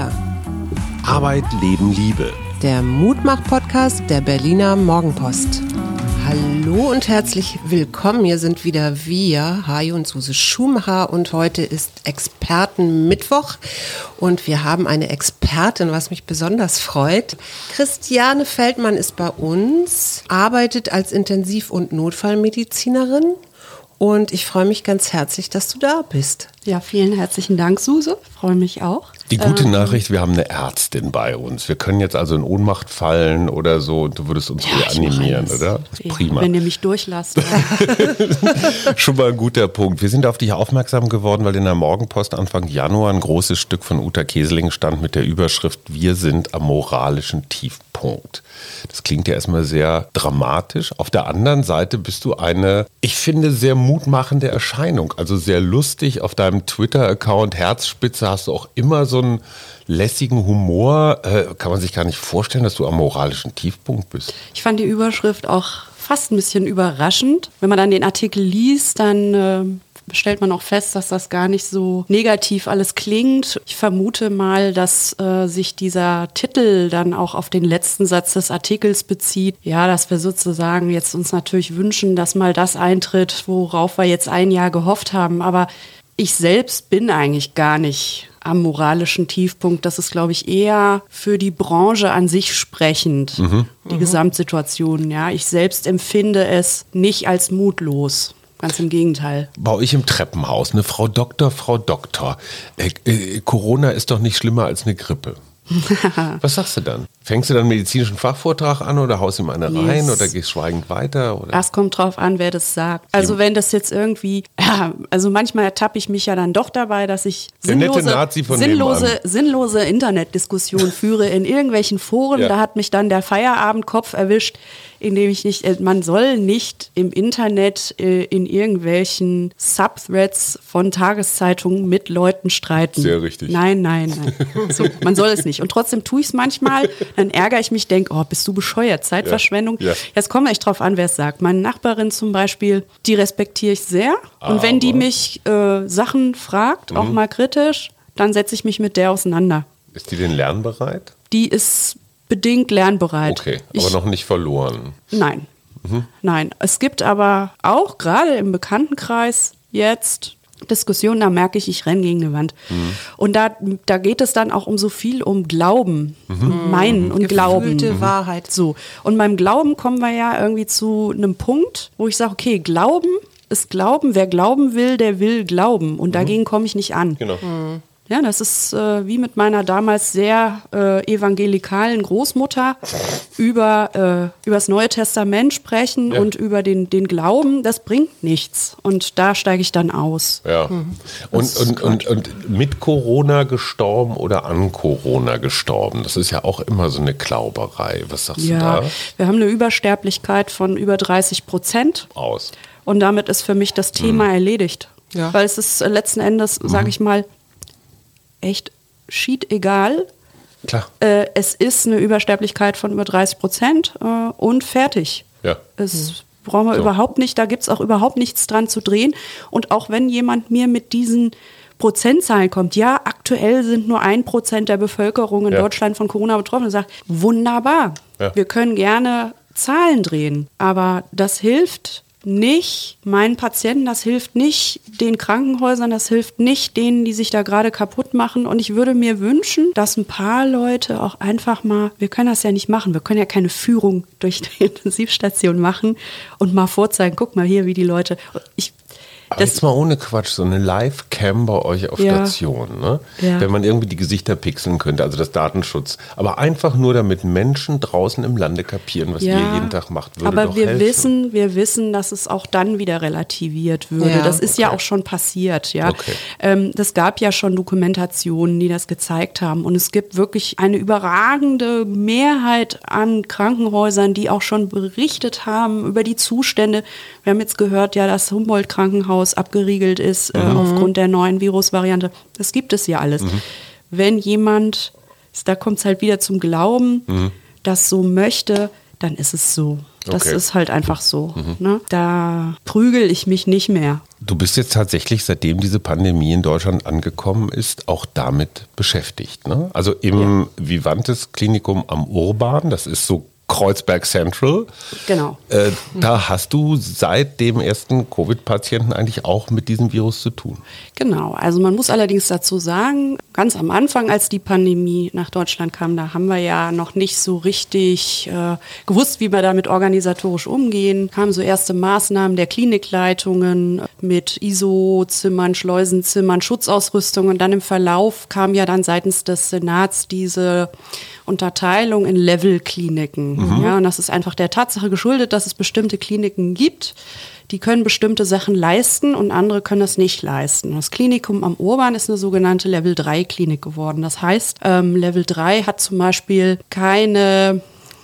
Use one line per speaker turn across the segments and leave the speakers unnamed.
Wir.
Arbeit, Leben, Liebe.
Der Mutmach-Podcast der Berliner Morgenpost. Hallo und herzlich willkommen. Hier sind wieder wir, Hajo und Suse Schumacher und heute ist Expertenmittwoch und wir haben eine Expertin, was mich besonders freut. Christiane Feldmann ist bei uns, arbeitet als Intensiv- und Notfallmedizinerin und ich freue mich ganz herzlich, dass du da bist.
Ja, vielen herzlichen Dank, Suse. Freue mich auch.
Die gute ähm, Nachricht, wir haben eine Ärztin bei uns. Wir können jetzt also in Ohnmacht fallen oder so und du würdest uns ja, reanimieren, oder?
Das ist ja, prima. Wenn ihr mich durchlasst.
Schon mal ein guter Punkt. Wir sind auf dich aufmerksam geworden, weil in der Morgenpost Anfang Januar ein großes Stück von Uta Keseling stand mit der Überschrift Wir sind am moralischen Tiefpunkt. Das klingt ja erstmal sehr dramatisch. Auf der anderen Seite bist du eine, ich finde, sehr mutmachende Erscheinung. Also sehr lustig. Auf deinem Twitter-Account Herzspitze hast du auch immer so einen lässigen Humor. Äh, kann man sich gar nicht vorstellen, dass du am moralischen Tiefpunkt bist.
Ich fand die Überschrift auch fast ein bisschen überraschend. Wenn man dann den Artikel liest, dann äh, stellt man auch fest, dass das gar nicht so negativ alles klingt. Ich vermute mal, dass äh, sich dieser Titel dann auch auf den letzten Satz des Artikels bezieht. Ja, dass wir sozusagen jetzt uns natürlich wünschen, dass mal das eintritt, worauf wir jetzt ein Jahr gehofft haben. Aber ich selbst bin eigentlich gar nicht am moralischen Tiefpunkt. Das ist, glaube ich, eher für die Branche an sich sprechend, mhm. die mhm. Gesamtsituation. Ja, ich selbst empfinde es nicht als mutlos. Ganz im Gegenteil.
Bei euch im Treppenhaus, eine Frau Doktor, Frau Doktor. Äh, äh, Corona ist doch nicht schlimmer als eine Grippe. Was sagst du dann? Fängst du dann einen medizinischen Fachvortrag an oder haust ihm eine rein yes. oder gehst schweigend weiter? Oder?
Das kommt drauf an, wer das sagt. Also wenn das jetzt irgendwie, ja, also manchmal ertappe ich mich ja dann doch dabei, dass ich sinnlose, sinnlose, sinnlose Internetdiskussionen führe in irgendwelchen Foren. Ja. Da hat mich dann der Feierabendkopf erwischt indem ich nicht, äh, man soll nicht im Internet äh, in irgendwelchen Subthreads von Tageszeitungen mit Leuten streiten.
Sehr richtig.
Nein, nein, nein. So, man soll es nicht. Und trotzdem tue ich es manchmal, dann ärgere ich mich, denke, oh, bist du bescheuert, Zeitverschwendung. Ja. Ja. Jetzt kommt echt drauf an, wer es sagt. Meine Nachbarin zum Beispiel, die respektiere ich sehr. Und Aber. wenn die mich äh, Sachen fragt, mhm. auch mal kritisch, dann setze ich mich mit der auseinander.
Ist die denn lernbereit?
Die ist bedingt lernbereit.
Okay, aber ich, noch nicht verloren.
Nein. Mhm. Nein. Es gibt aber auch gerade im Bekanntenkreis jetzt Diskussionen, da merke ich, ich renne gegen eine Wand. Mhm. Und da, da geht es dann auch um so viel um Glauben, mhm. Meinen mhm. und Gefühlte Glauben.
Mhm. Wahrheit.
So. Und beim Glauben kommen wir ja irgendwie zu einem Punkt, wo ich sage, okay, Glauben ist Glauben. Wer glauben will, der will glauben. Und mhm. dagegen komme ich nicht an. Genau. Mhm. Ja, das ist äh, wie mit meiner damals sehr äh, evangelikalen Großmutter über äh, das Neue Testament sprechen ja. und über den, den Glauben. Das bringt nichts. Und da steige ich dann aus.
Ja. Mhm. Und, und, und, und mit Corona gestorben oder an Corona gestorben? Das ist ja auch immer so eine Klauberei. Was sagst ja, du da?
Wir haben eine Übersterblichkeit von über 30 Prozent.
Aus.
Und damit ist für mich das Thema mhm. erledigt. Ja. Weil es ist letzten Endes, sage mhm. ich mal, echt schied egal.
Klar.
Äh, es ist eine Übersterblichkeit von über 30 Prozent äh, und fertig.
Ja.
Es mhm. brauchen wir so. überhaupt nicht, da gibt es auch überhaupt nichts dran zu drehen. Und auch wenn jemand mir mit diesen Prozentzahlen kommt, ja, aktuell sind nur ein Prozent der Bevölkerung in ja. Deutschland von Corona betroffen, und sagt, wunderbar, ja. wir können gerne Zahlen drehen, aber das hilft nicht meinen Patienten, das hilft nicht den Krankenhäusern, das hilft nicht denen, die sich da gerade kaputt machen. Und ich würde mir wünschen, dass ein paar Leute auch einfach mal, wir können das ja nicht machen, wir können ja keine Führung durch die Intensivstation machen und mal vorzeigen, guck mal hier, wie die Leute. Ich
aber das jetzt mal ohne Quatsch, so eine Live-Cam bei euch auf ja. Station, ne? Ja. wenn man irgendwie die Gesichter pixeln könnte, also das Datenschutz. Aber einfach nur, damit Menschen draußen im Lande kapieren, was ja. ihr jeden Tag macht, würde
Aber
doch
wir
helfen.
wissen, wir wissen, dass es auch dann wieder relativiert würde. Ja. Das ist okay. ja auch schon passiert. Ja, okay. ähm, das gab ja schon Dokumentationen, die das gezeigt haben, und es gibt wirklich eine überragende Mehrheit an Krankenhäusern, die auch schon berichtet haben über die Zustände. Wir haben jetzt gehört, ja, das Humboldt-Krankenhaus Krankenhaus abgeriegelt ist äh, mhm. aufgrund der neuen Virusvariante. Das gibt es ja alles. Mhm. Wenn jemand, da kommt es halt wieder zum Glauben, mhm. das so möchte, dann ist es so. Das
Okay.
ist halt einfach so. Ne? Da prügel ich mich nicht mehr.
Du bist jetzt tatsächlich, seitdem diese Pandemie in Deutschland angekommen ist, auch damit beschäftigt. Ne? Also im Vivantes Klinikum am Urban, das ist so Kreuzberg Central.
Genau.
Äh, da hast du seit dem ersten Covid-Patienten eigentlich auch mit diesem Virus zu tun.
Genau, also man muss allerdings dazu sagen, ganz am Anfang, als die Pandemie nach Deutschland kam, da haben wir ja noch nicht so richtig äh, gewusst, wie wir damit organisatorisch umgehen. Kamen so erste Maßnahmen der Klinikleitungen mit ISO-Zimmern, Schleusenzimmern, Schutzausrüstung und dann im Verlauf kam ja dann seitens des Senats diese Unterteilung in Level-Kliniken. Ja, und das ist einfach der Tatsache geschuldet, dass es bestimmte Kliniken gibt, die können bestimmte Sachen leisten und andere können das nicht leisten. Das Klinikum am Urban ist eine sogenannte Level 3 Klinik geworden. Das heißt, ähm, Level 3 hat zum Beispiel keine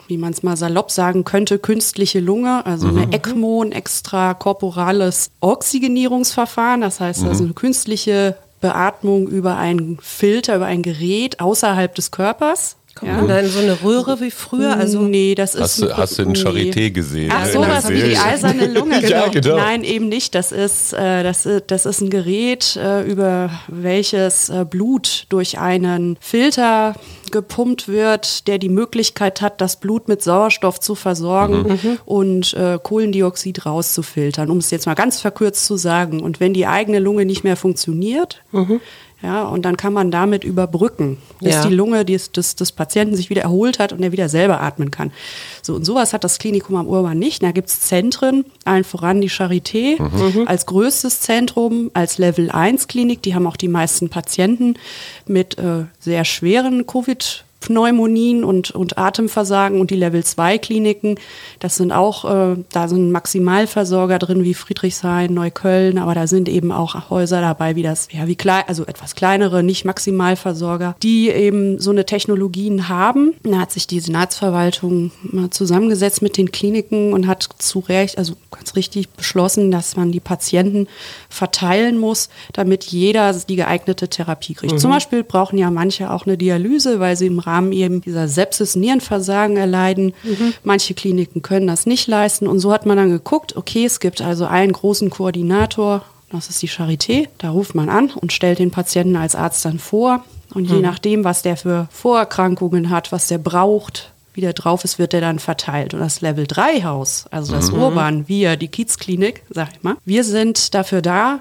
wie man es mal salopp sagen könnte, künstliche Lunge, also eine ECMO, ein extrakorporales Oxygenierungsverfahren. Das heißt, also eine künstliche Beatmung über einen Filter, über ein Gerät außerhalb des Körpers.
Kommt man da in so eine Röhre wie früher? Also
nee, das ist
Hast, du- hast du in
nee.
Charité gesehen?
Ach so,
in der
was wie die eiserne Lunge. Genau.
Ja, genau.
Nein, eben nicht. Das ist, äh, das, ist- das ist ein Gerät, äh, über welches äh, Blut durch einen Filter gepumpt wird, der die Möglichkeit hat, das Blut mit Sauerstoff zu versorgen und äh, Kohlendioxid rauszufiltern, um es jetzt mal ganz verkürzt zu sagen. Und wenn die eigene Lunge nicht mehr funktioniert, ja, und dann kann man damit überbrücken, bis
Ja.
die Lunge des, des, des Patienten sich wieder erholt hat und er wieder selber atmen kann. So, und sowas hat das Klinikum am Urban nicht. Da gibt es Zentren, allen voran die Charité als größtes Zentrum, als Level 1 Klinik. Die haben auch die meisten Patienten mit äh, sehr schweren Covid- Pneumonien und, und Atemversagen und die Level 2 Kliniken. Das sind auch, äh, da sind Maximalversorger drin wie Friedrichshain, Neukölln, aber da sind eben auch Häuser dabei, wie das, ja, wie klein, also etwas kleinere, nicht Maximalversorger, die eben so eine Technologien haben. Da hat sich die Senatsverwaltung mal zusammengesetzt mit den Kliniken und hat zu Recht, also ganz richtig beschlossen, dass man die Patienten verteilen muss, damit jeder die geeignete Therapie kriegt. Zum Beispiel brauchen ja manche auch eine Dialyse, weil sie im Rahmen eben dieser Sepsis-Nierenversagen erleiden. Manche Kliniken können das nicht leisten. Und so hat man dann geguckt, okay, es gibt also einen großen Koordinator, das ist die Charité. Da ruft man an und stellt den Patienten als Arzt dann vor. Und je nachdem, was der für Vorerkrankungen hat, was der braucht, wie der drauf ist, wird der dann verteilt. Und das Level 3 Haus, also das Urban, wir, die Kiezklinik, sag ich mal, wir sind dafür da,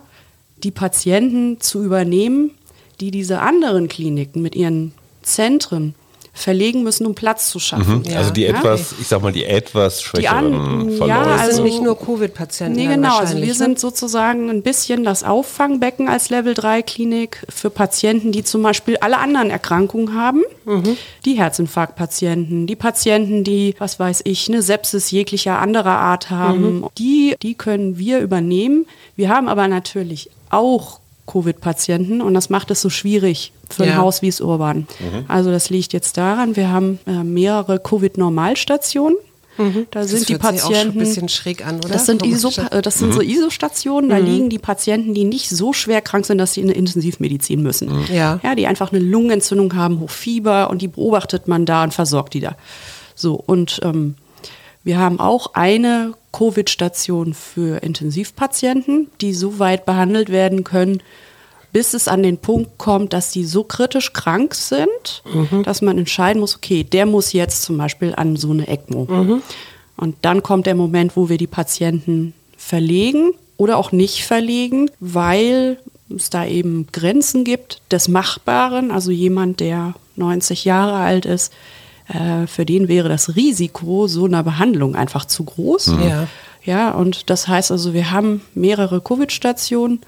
die Patienten zu übernehmen, die diese anderen Kliniken mit ihren Zentren verlegen müssen, um Platz zu schaffen.
Also die
Ja.
etwas, ich sag mal, die etwas schwächeren
an- ja, also-
sind nicht nur Covid-Patienten.
Nee, genau. Also wir
ne?
sind sozusagen ein bisschen das Auffangbecken als Level 3 Klinik für Patienten, die zum Beispiel alle anderen Erkrankungen haben. Die Herzinfarktpatienten, die Patienten, die, was weiß ich, eine Sepsis jeglicher anderer Art haben. Die, die können wir übernehmen. Wir haben aber natürlich auch Covid-Patienten und das macht es so schwierig für ein
Ja.
Haus wie es Urban. Also das liegt jetzt daran, wir haben äh, mehrere Covid-Normalstationen. Da
Das
sind die
sich auch schon
Patienten.
ein bisschen schräg an, oder?
Das sind, ISO, äh, das sind so ISO-Stationen, da liegen die Patienten, die nicht so schwer krank sind, dass sie in eine Intensivmedizin müssen.
Ja.
ja. Die einfach eine Lungenentzündung haben, Hochfieber und die beobachtet man da und versorgt die da. So, und ähm, wir haben auch eine Covid-Station für Intensivpatienten, die so weit behandelt werden können, bis es an den Punkt kommt, dass die so kritisch krank sind, dass man entscheiden muss, okay, der muss jetzt zum Beispiel an so eine ECMO. Und dann kommt der Moment, wo wir die Patienten verlegen oder auch nicht verlegen, weil es da eben Grenzen gibt des Machbaren. Also jemand, der 90 Jahre alt ist, äh, für den wäre das Risiko so einer Behandlung einfach zu groß.
Ja.
Ja, und das heißt also, wir haben mehrere Covid-Stationen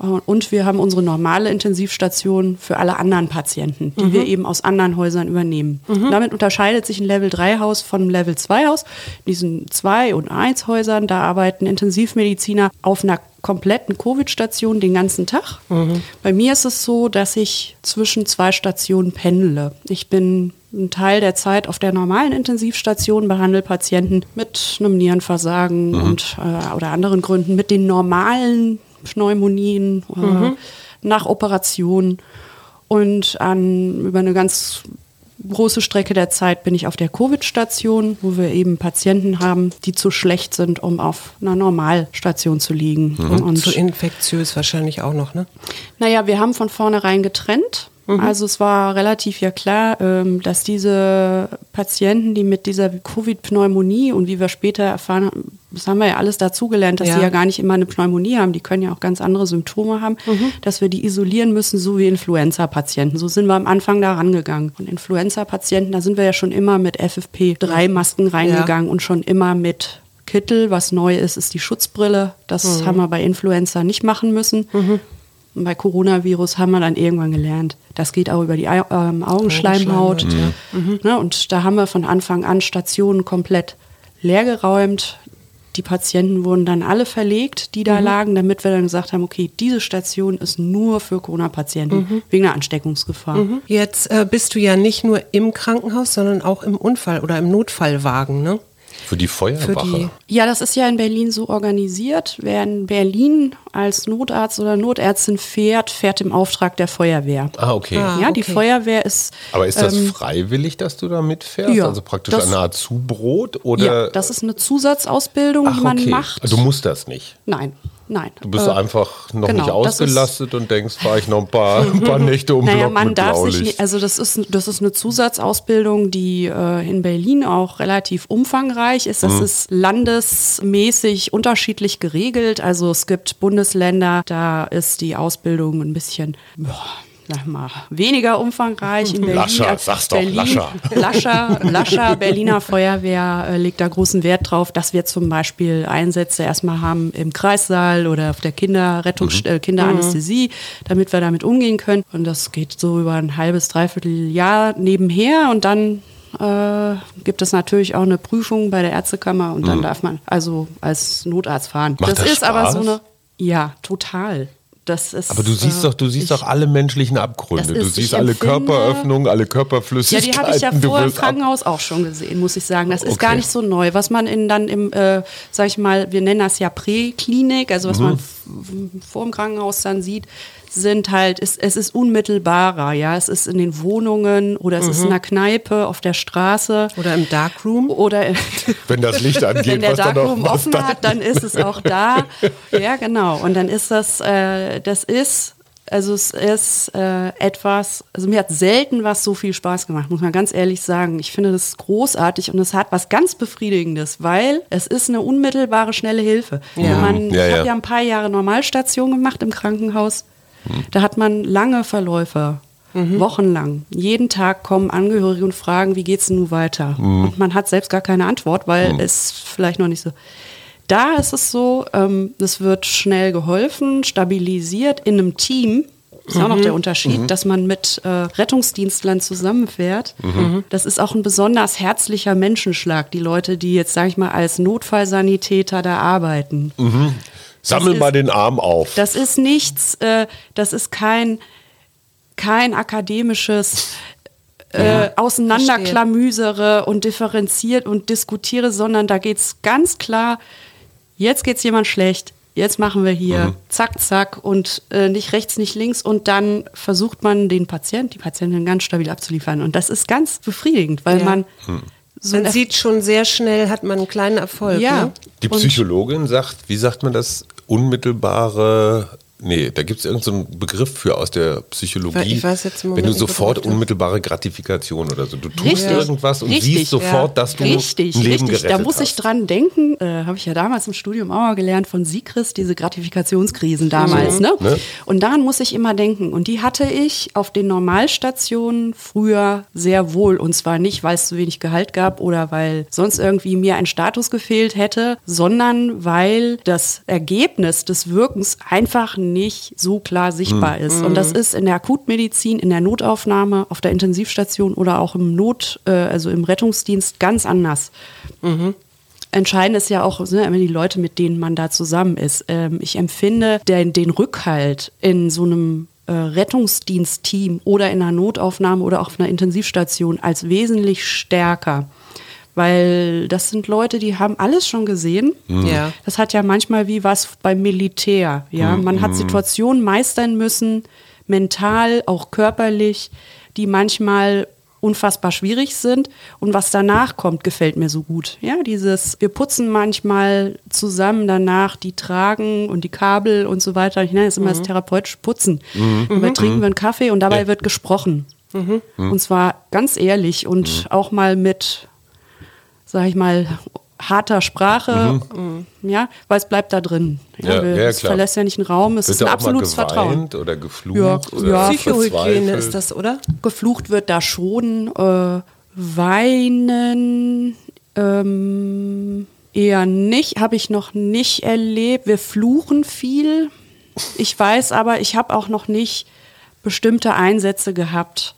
äh, und wir haben unsere normale Intensivstation für alle anderen Patienten, die wir eben aus anderen Häusern übernehmen. Damit unterscheidet sich ein Level-3-Haus von einem Level-2-Haus. In diesen 2- und 1-Häusern, da arbeiten Intensivmediziner auf einer kompletten Covid-Station den ganzen Tag. Bei mir ist es so, dass ich zwischen zwei Stationen pendle. Ich bin einen Teil der Zeit auf der normalen Intensivstation, behandle Patienten mit einem Nierenversagen und, äh, oder anderen Gründen, mit den normalen Pneumonien äh, nach Operationen und an, über eine ganz große Strecke der Zeit bin ich auf der Covid-Station, wo wir eben Patienten haben, die zu schlecht sind, um auf einer Normalstation zu liegen.
Mhm. Und zu infektiös wahrscheinlich auch noch, ne?
Naja, wir haben von vornherein getrennt. Mhm. Also es war relativ ja klar, ähm, dass diese Patienten, die mit dieser Covid-Pneumonie und wie wir später erfahren haben, das haben wir ja alles dazugelernt, dass ja. sie ja gar nicht immer eine Pneumonie haben, die können ja auch ganz andere Symptome haben, mhm. dass wir die isolieren müssen, so wie Influenza-Patienten. So sind wir am Anfang da rangegangen. Und Influenza-Patienten, da sind wir ja schon immer mit FFP3-Masken reingegangen ja. und schon immer mit Kittel. Was neu ist, ist die Schutzbrille. Das mhm. haben wir bei Influenza nicht machen müssen. Mhm. Und bei Coronavirus haben wir dann irgendwann gelernt, das geht auch über die ähm, Augenschleimhaut. Ja. Mhm. Ne, und da haben wir von Anfang an Stationen komplett leergeräumt. Die Patienten wurden dann alle verlegt, die da mhm. lagen, damit wir dann gesagt haben, okay, diese Station ist nur für Corona-Patienten mhm. wegen der Ansteckungsgefahr. Mhm.
Jetzt äh, bist du ja nicht nur im Krankenhaus, sondern auch im Unfall- oder im Notfallwagen, ne?
Für die Feuerwache? Für die,
ja, das ist ja in Berlin so organisiert. Wer in Berlin als Notarzt oder Notärztin fährt, fährt im Auftrag der Feuerwehr.
Ah, okay. Ah,
ja, die Feuerwehr ist.
Aber ist das ähm, freiwillig, dass du da mitfährst? Ja, also praktisch das, eine Art Zubrot? Oder? Ja,
das ist eine Zusatzausbildung, Ach, die man
okay.
macht.
Du musst das nicht.
Nein. Nein.
Du bist äh, einfach noch genau, nicht ausgelastet und denkst, fahre ich noch ein paar, ein paar Nächte um naja,
man darf sich nicht, also das ist, das ist eine Zusatzausbildung, die äh, in Berlin auch relativ umfangreich ist. Das mhm. ist landesmäßig unterschiedlich geregelt. Also es gibt Bundesländer, da ist die Ausbildung ein bisschen boah, sag mal, weniger umfangreich in Berlin.
Lascher, sag's doch, Berlin,
Lascher. Lascher, Lascher, Berliner Feuerwehr äh, legt da großen Wert drauf, dass wir zum Beispiel Einsätze erstmal haben im Kreissaal oder auf der Kinderrettung, mhm. äh, Kinderanästhesie, damit wir damit umgehen können. Und das geht so über ein halbes, dreiviertel Jahr nebenher und dann äh, gibt es natürlich auch eine Prüfung bei der Ärztekammer und dann mhm. darf man also als Notarzt fahren.
Macht das, das ist Spaß? aber so eine
ja, total. Das ist,
Aber du siehst äh, doch, du siehst ich, doch alle menschlichen Abgründe. Ist, du siehst alle Körperöffnungen, alle Körperflüssigkeiten.
Ja, die habe ich ja vor im Krankenhaus auch schon gesehen, muss ich sagen. Das ist okay. gar nicht so neu. Was man in, dann im, äh, sag ich mal, wir nennen das ja Präklinik, also was mhm. man vor dem Krankenhaus dann sieht, sind halt, es, es ist unmittelbarer, ja. Es ist in den Wohnungen oder es mhm. ist in der Kneipe, auf der Straße.
Oder im Darkroom.
Oder
wenn das Licht angeht,
wenn der Darkroom offen dann? hat, dann ist es auch da. ja, genau. Und dann ist das, äh, das ist also es ist äh, etwas, also mir hat selten was so viel Spaß gemacht, muss man ganz ehrlich sagen. Ich finde das großartig und es hat was ganz Befriedigendes, weil es ist eine unmittelbare, schnelle Hilfe. Ja. Man, ja, ich habe ja ein paar Jahre Normalstation gemacht im Krankenhaus. Da hat man lange Verläufe, mhm. wochenlang. Jeden Tag kommen Angehörige und fragen, wie geht es nun weiter? Mhm. Und man hat selbst gar keine Antwort, weil mhm. es vielleicht noch nicht so. Da ist es so, ähm, es wird schnell geholfen, stabilisiert in einem Team. Das ist auch noch der mhm. Unterschied, mhm. dass man mit äh, Rettungsdienstlern zusammenfährt. Mhm. Das ist auch ein besonders herzlicher Menschenschlag, die Leute, die jetzt, sage ich mal, als Notfallsanitäter da arbeiten.
Mhm. Sammel ist, mal den Arm auf.
Das ist nichts, äh, das ist kein, kein akademisches äh, Auseinanderklamüsere und differenziert und diskutiere, sondern da geht es ganz klar, jetzt geht es jemand schlecht, jetzt machen wir hier mhm. zack, zack und äh, nicht rechts, nicht links und dann versucht man den Patient, die Patientin ganz stabil abzuliefern. Und das ist ganz befriedigend, weil ja. man mhm.
So man sieht schon sehr schnell, hat man einen kleinen Erfolg.
Ja. Ne?
Die Psychologin sagt, wie sagt man das, unmittelbare Nee, da gibt es irgendeinen so Begriff für aus der Psychologie.
Ich weiß jetzt
Wenn du sofort unmittelbare Gratifikation oder so. Du tust richtig, irgendwas und richtig, siehst sofort, ja. dass du
richtig,
ein Leben richtig.
Da muss hast. ich dran denken, äh, habe ich ja damals im Studium auch mal gelernt von Sigris, diese Gratifikationskrisen damals. Mhm. Ne? ne? Und daran muss ich immer denken. Und die hatte ich auf den Normalstationen früher sehr wohl. Und zwar nicht, weil es zu wenig Gehalt gab oder weil sonst irgendwie mir ein Status gefehlt hätte, sondern weil das Ergebnis des Wirkens einfach nicht so klar sichtbar mhm. ist. Und das ist in der Akutmedizin, in der Notaufnahme, auf der Intensivstation oder auch im Not, äh, also im Rettungsdienst ganz anders. Mhm. Entscheidend ist ja auch ne, immer die Leute, mit denen man da zusammen ist. Ähm, ich empfinde den, den Rückhalt in so einem äh, Rettungsdienstteam oder in einer Notaufnahme oder auf einer Intensivstation als wesentlich stärker weil das sind Leute, die haben alles schon gesehen. Mhm. Ja. Das hat ja manchmal wie was beim Militär. Ja, mhm. man hat Situationen meistern müssen, mental, auch körperlich, die manchmal unfassbar schwierig sind und was danach kommt, gefällt mir so gut. Ja, dieses, wir putzen manchmal zusammen danach die Tragen und die Kabel und so weiter. Ich nenne es immer das therapeutische Putzen. Dabei trinken wir einen Kaffee und dabei
Ja.
wird gesprochen. Und zwar ganz ehrlich und auch mal mit, sag ich mal, harter Sprache, ja, weil es bleibt da drin.
Ja,
wir-
ja,
es
klar.
verlässt ja nicht einen Raum, es
Wird
ist ein absolutes Vertrauen.
oder geflucht
Ja,
oder
ja.
Psychohygiene ist das, oder?
Geflucht wird da schon. Äh, weinen ähm, eher nicht, habe ich noch nicht erlebt. Wir fluchen viel. Ich weiß aber, ich habe auch noch nicht bestimmte Einsätze gehabt.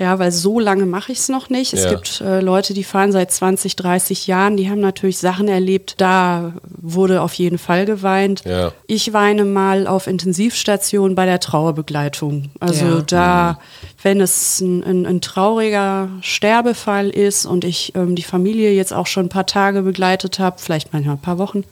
Ja, weil so lange mache ich es noch nicht. Es
Ja.
gibt äh, Leute, die fahren seit 20, 30 Jahren, die haben natürlich Sachen erlebt, da wurde auf jeden Fall geweint.
Ja.
Ich weine mal auf Intensivstation bei der Trauerbegleitung. Also
Ja.
da, wenn es ein, ein, ein trauriger Sterbefall ist und ich ähm, die Familie jetzt auch schon ein paar Tage begleitet habe, vielleicht manchmal ein paar Wochen,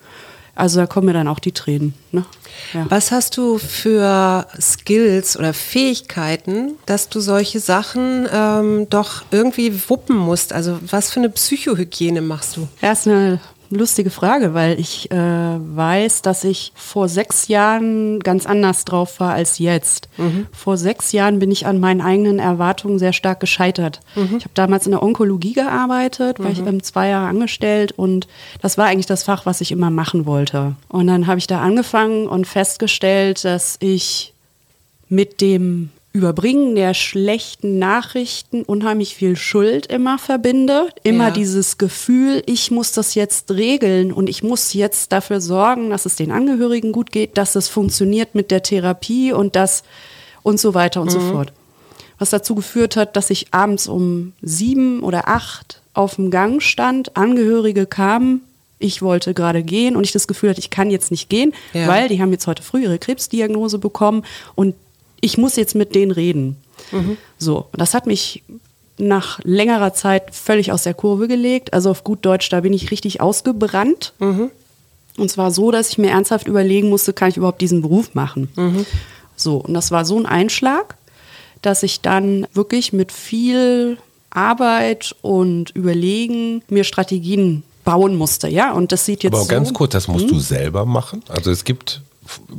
also da kommen mir dann auch die Tränen. Ne? Ja.
Was hast du für Skills oder Fähigkeiten, dass du solche Sachen ähm, doch irgendwie wuppen musst? Also was für eine Psychohygiene machst du?
Ja, ist eine lustige Frage, weil ich äh, weiß, dass ich vor sechs Jahren ganz anders drauf war als jetzt. Vor sechs Jahren bin ich an meinen eigenen Erwartungen sehr stark gescheitert. Ich habe damals in der Onkologie gearbeitet, war ich ähm, zwei Jahre angestellt und das war eigentlich das Fach, was ich immer machen wollte. Und dann habe ich da angefangen und festgestellt, dass ich mit dem Überbringen der schlechten Nachrichten unheimlich viel Schuld immer verbinde. Immer
Ja.
dieses Gefühl, ich muss das jetzt regeln und ich muss jetzt dafür sorgen, dass es den Angehörigen gut geht, dass es funktioniert mit der Therapie und das und so weiter und so fort. Was dazu geführt hat, dass ich abends um sieben oder acht auf dem Gang stand, Angehörige kamen, ich wollte gerade gehen und ich das Gefühl hatte, ich kann jetzt nicht gehen,
Ja.
weil die haben jetzt heute früh ihre Krebsdiagnose bekommen und ich muss jetzt mit denen reden. So, und das hat mich nach längerer Zeit völlig aus der Kurve gelegt. Also auf gut Deutsch, da bin ich richtig ausgebrannt. Und zwar so, dass ich mir ernsthaft überlegen musste, kann ich überhaupt diesen Beruf machen? So, und das war so ein Einschlag, dass ich dann wirklich mit viel Arbeit und Überlegen mir Strategien bauen musste, ja. Und das sieht jetzt
Aber
so,
ganz kurz, das musst du selber machen? Also es gibt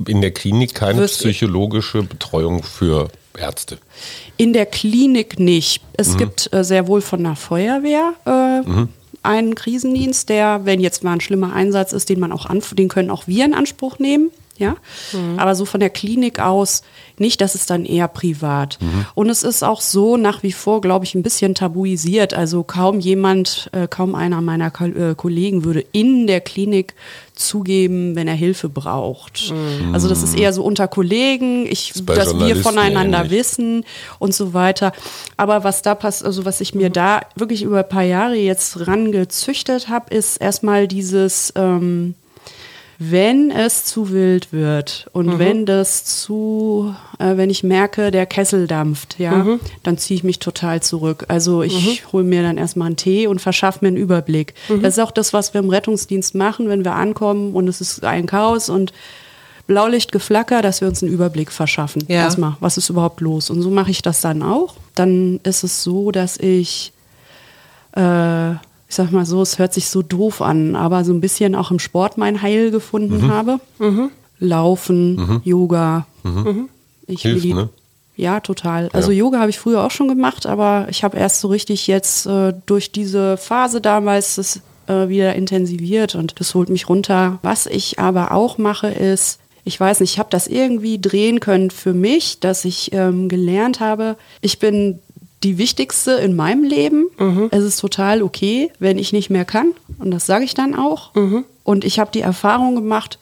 in der Klinik keine
Wirst-
psychologische Betreuung für Ärzte.
In der Klinik nicht. Es gibt äh, sehr wohl von der Feuerwehr äh, einen Krisendienst, der, wenn jetzt mal ein schlimmer Einsatz ist, den man auch den können auch wir in Anspruch nehmen. Ja, aber so von der Klinik aus nicht, das ist dann eher privat. Und es ist auch so nach wie vor, glaube ich, ein bisschen tabuisiert. Also kaum jemand, äh, kaum einer meiner Ko äh, Kollegen würde in der Klinik zugeben, wenn er Hilfe braucht. Also das ist eher so unter Kollegen, ich,
bei
dass wir voneinander
ähnlich.
wissen und so weiter. Aber was da passt, also was ich mir da wirklich über ein paar Jahre jetzt rangezüchtet habe, ist erstmal dieses, ähm, wenn es zu wild wird und wenn das zu, äh, wenn ich merke, der Kessel dampft, ja, dann ziehe ich mich total zurück. Also ich hole mir dann erstmal einen Tee und verschaffe mir einen Überblick. Das ist auch das, was wir im Rettungsdienst machen, wenn wir ankommen und es ist ein Chaos und Blaulichtgeflacker, dass wir uns einen Überblick verschaffen.
Ja.
Erstmal, was ist überhaupt los? Und so mache ich das dann auch. Dann ist es so, dass ich, äh, ich sag mal so, es hört sich so doof an, aber so ein bisschen auch im Sport mein Heil gefunden
Mhm.
habe. Laufen, Yoga. Ich
Hilft, ne?
Ja, total. Also
Ja.
Yoga habe ich früher auch schon gemacht, aber ich habe erst so richtig jetzt äh, durch diese Phase damals das äh, wieder intensiviert und das holt mich runter. Was ich aber auch mache ist, ich weiß nicht, ich habe das irgendwie drehen können für mich, dass ich ähm, gelernt habe, ich bin die wichtigste in meinem Leben. Es ist total okay, wenn ich nicht mehr kann und das sage ich dann auch. Und ich habe die Erfahrung gemacht,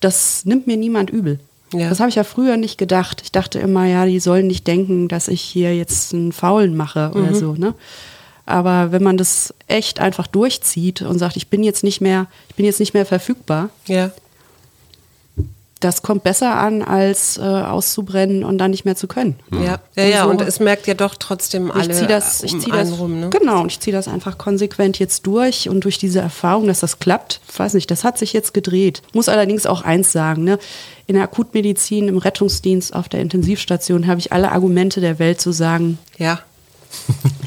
das nimmt mir niemand übel.
Ja.
Das habe ich ja früher nicht gedacht. Ich dachte immer, ja, die sollen nicht denken, dass ich hier jetzt einen Faulen mache oder so, ne? Aber wenn man das echt einfach durchzieht und sagt, ich bin jetzt nicht mehr, ich bin jetzt nicht mehr verfügbar,
Ja.
Das kommt besser an, als äh, auszubrennen und dann nicht mehr zu können.
Ja, ja,
Und
ja,
so-
und es merkt ja doch trotzdem alle
ich ziehe das, ich
um
zieh das,
rum, ne?
genau, und ich ziehe das einfach konsequent jetzt durch und durch diese Erfahrung, dass das klappt, ich weiß nicht, das hat sich jetzt gedreht. Muss allerdings auch eins sagen, ne? in der Akutmedizin, im Rettungsdienst, auf der Intensivstation habe ich alle Argumente der Welt zu sagen,
Ja.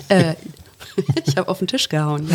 Äh, ich habe auf den Tisch gehauen.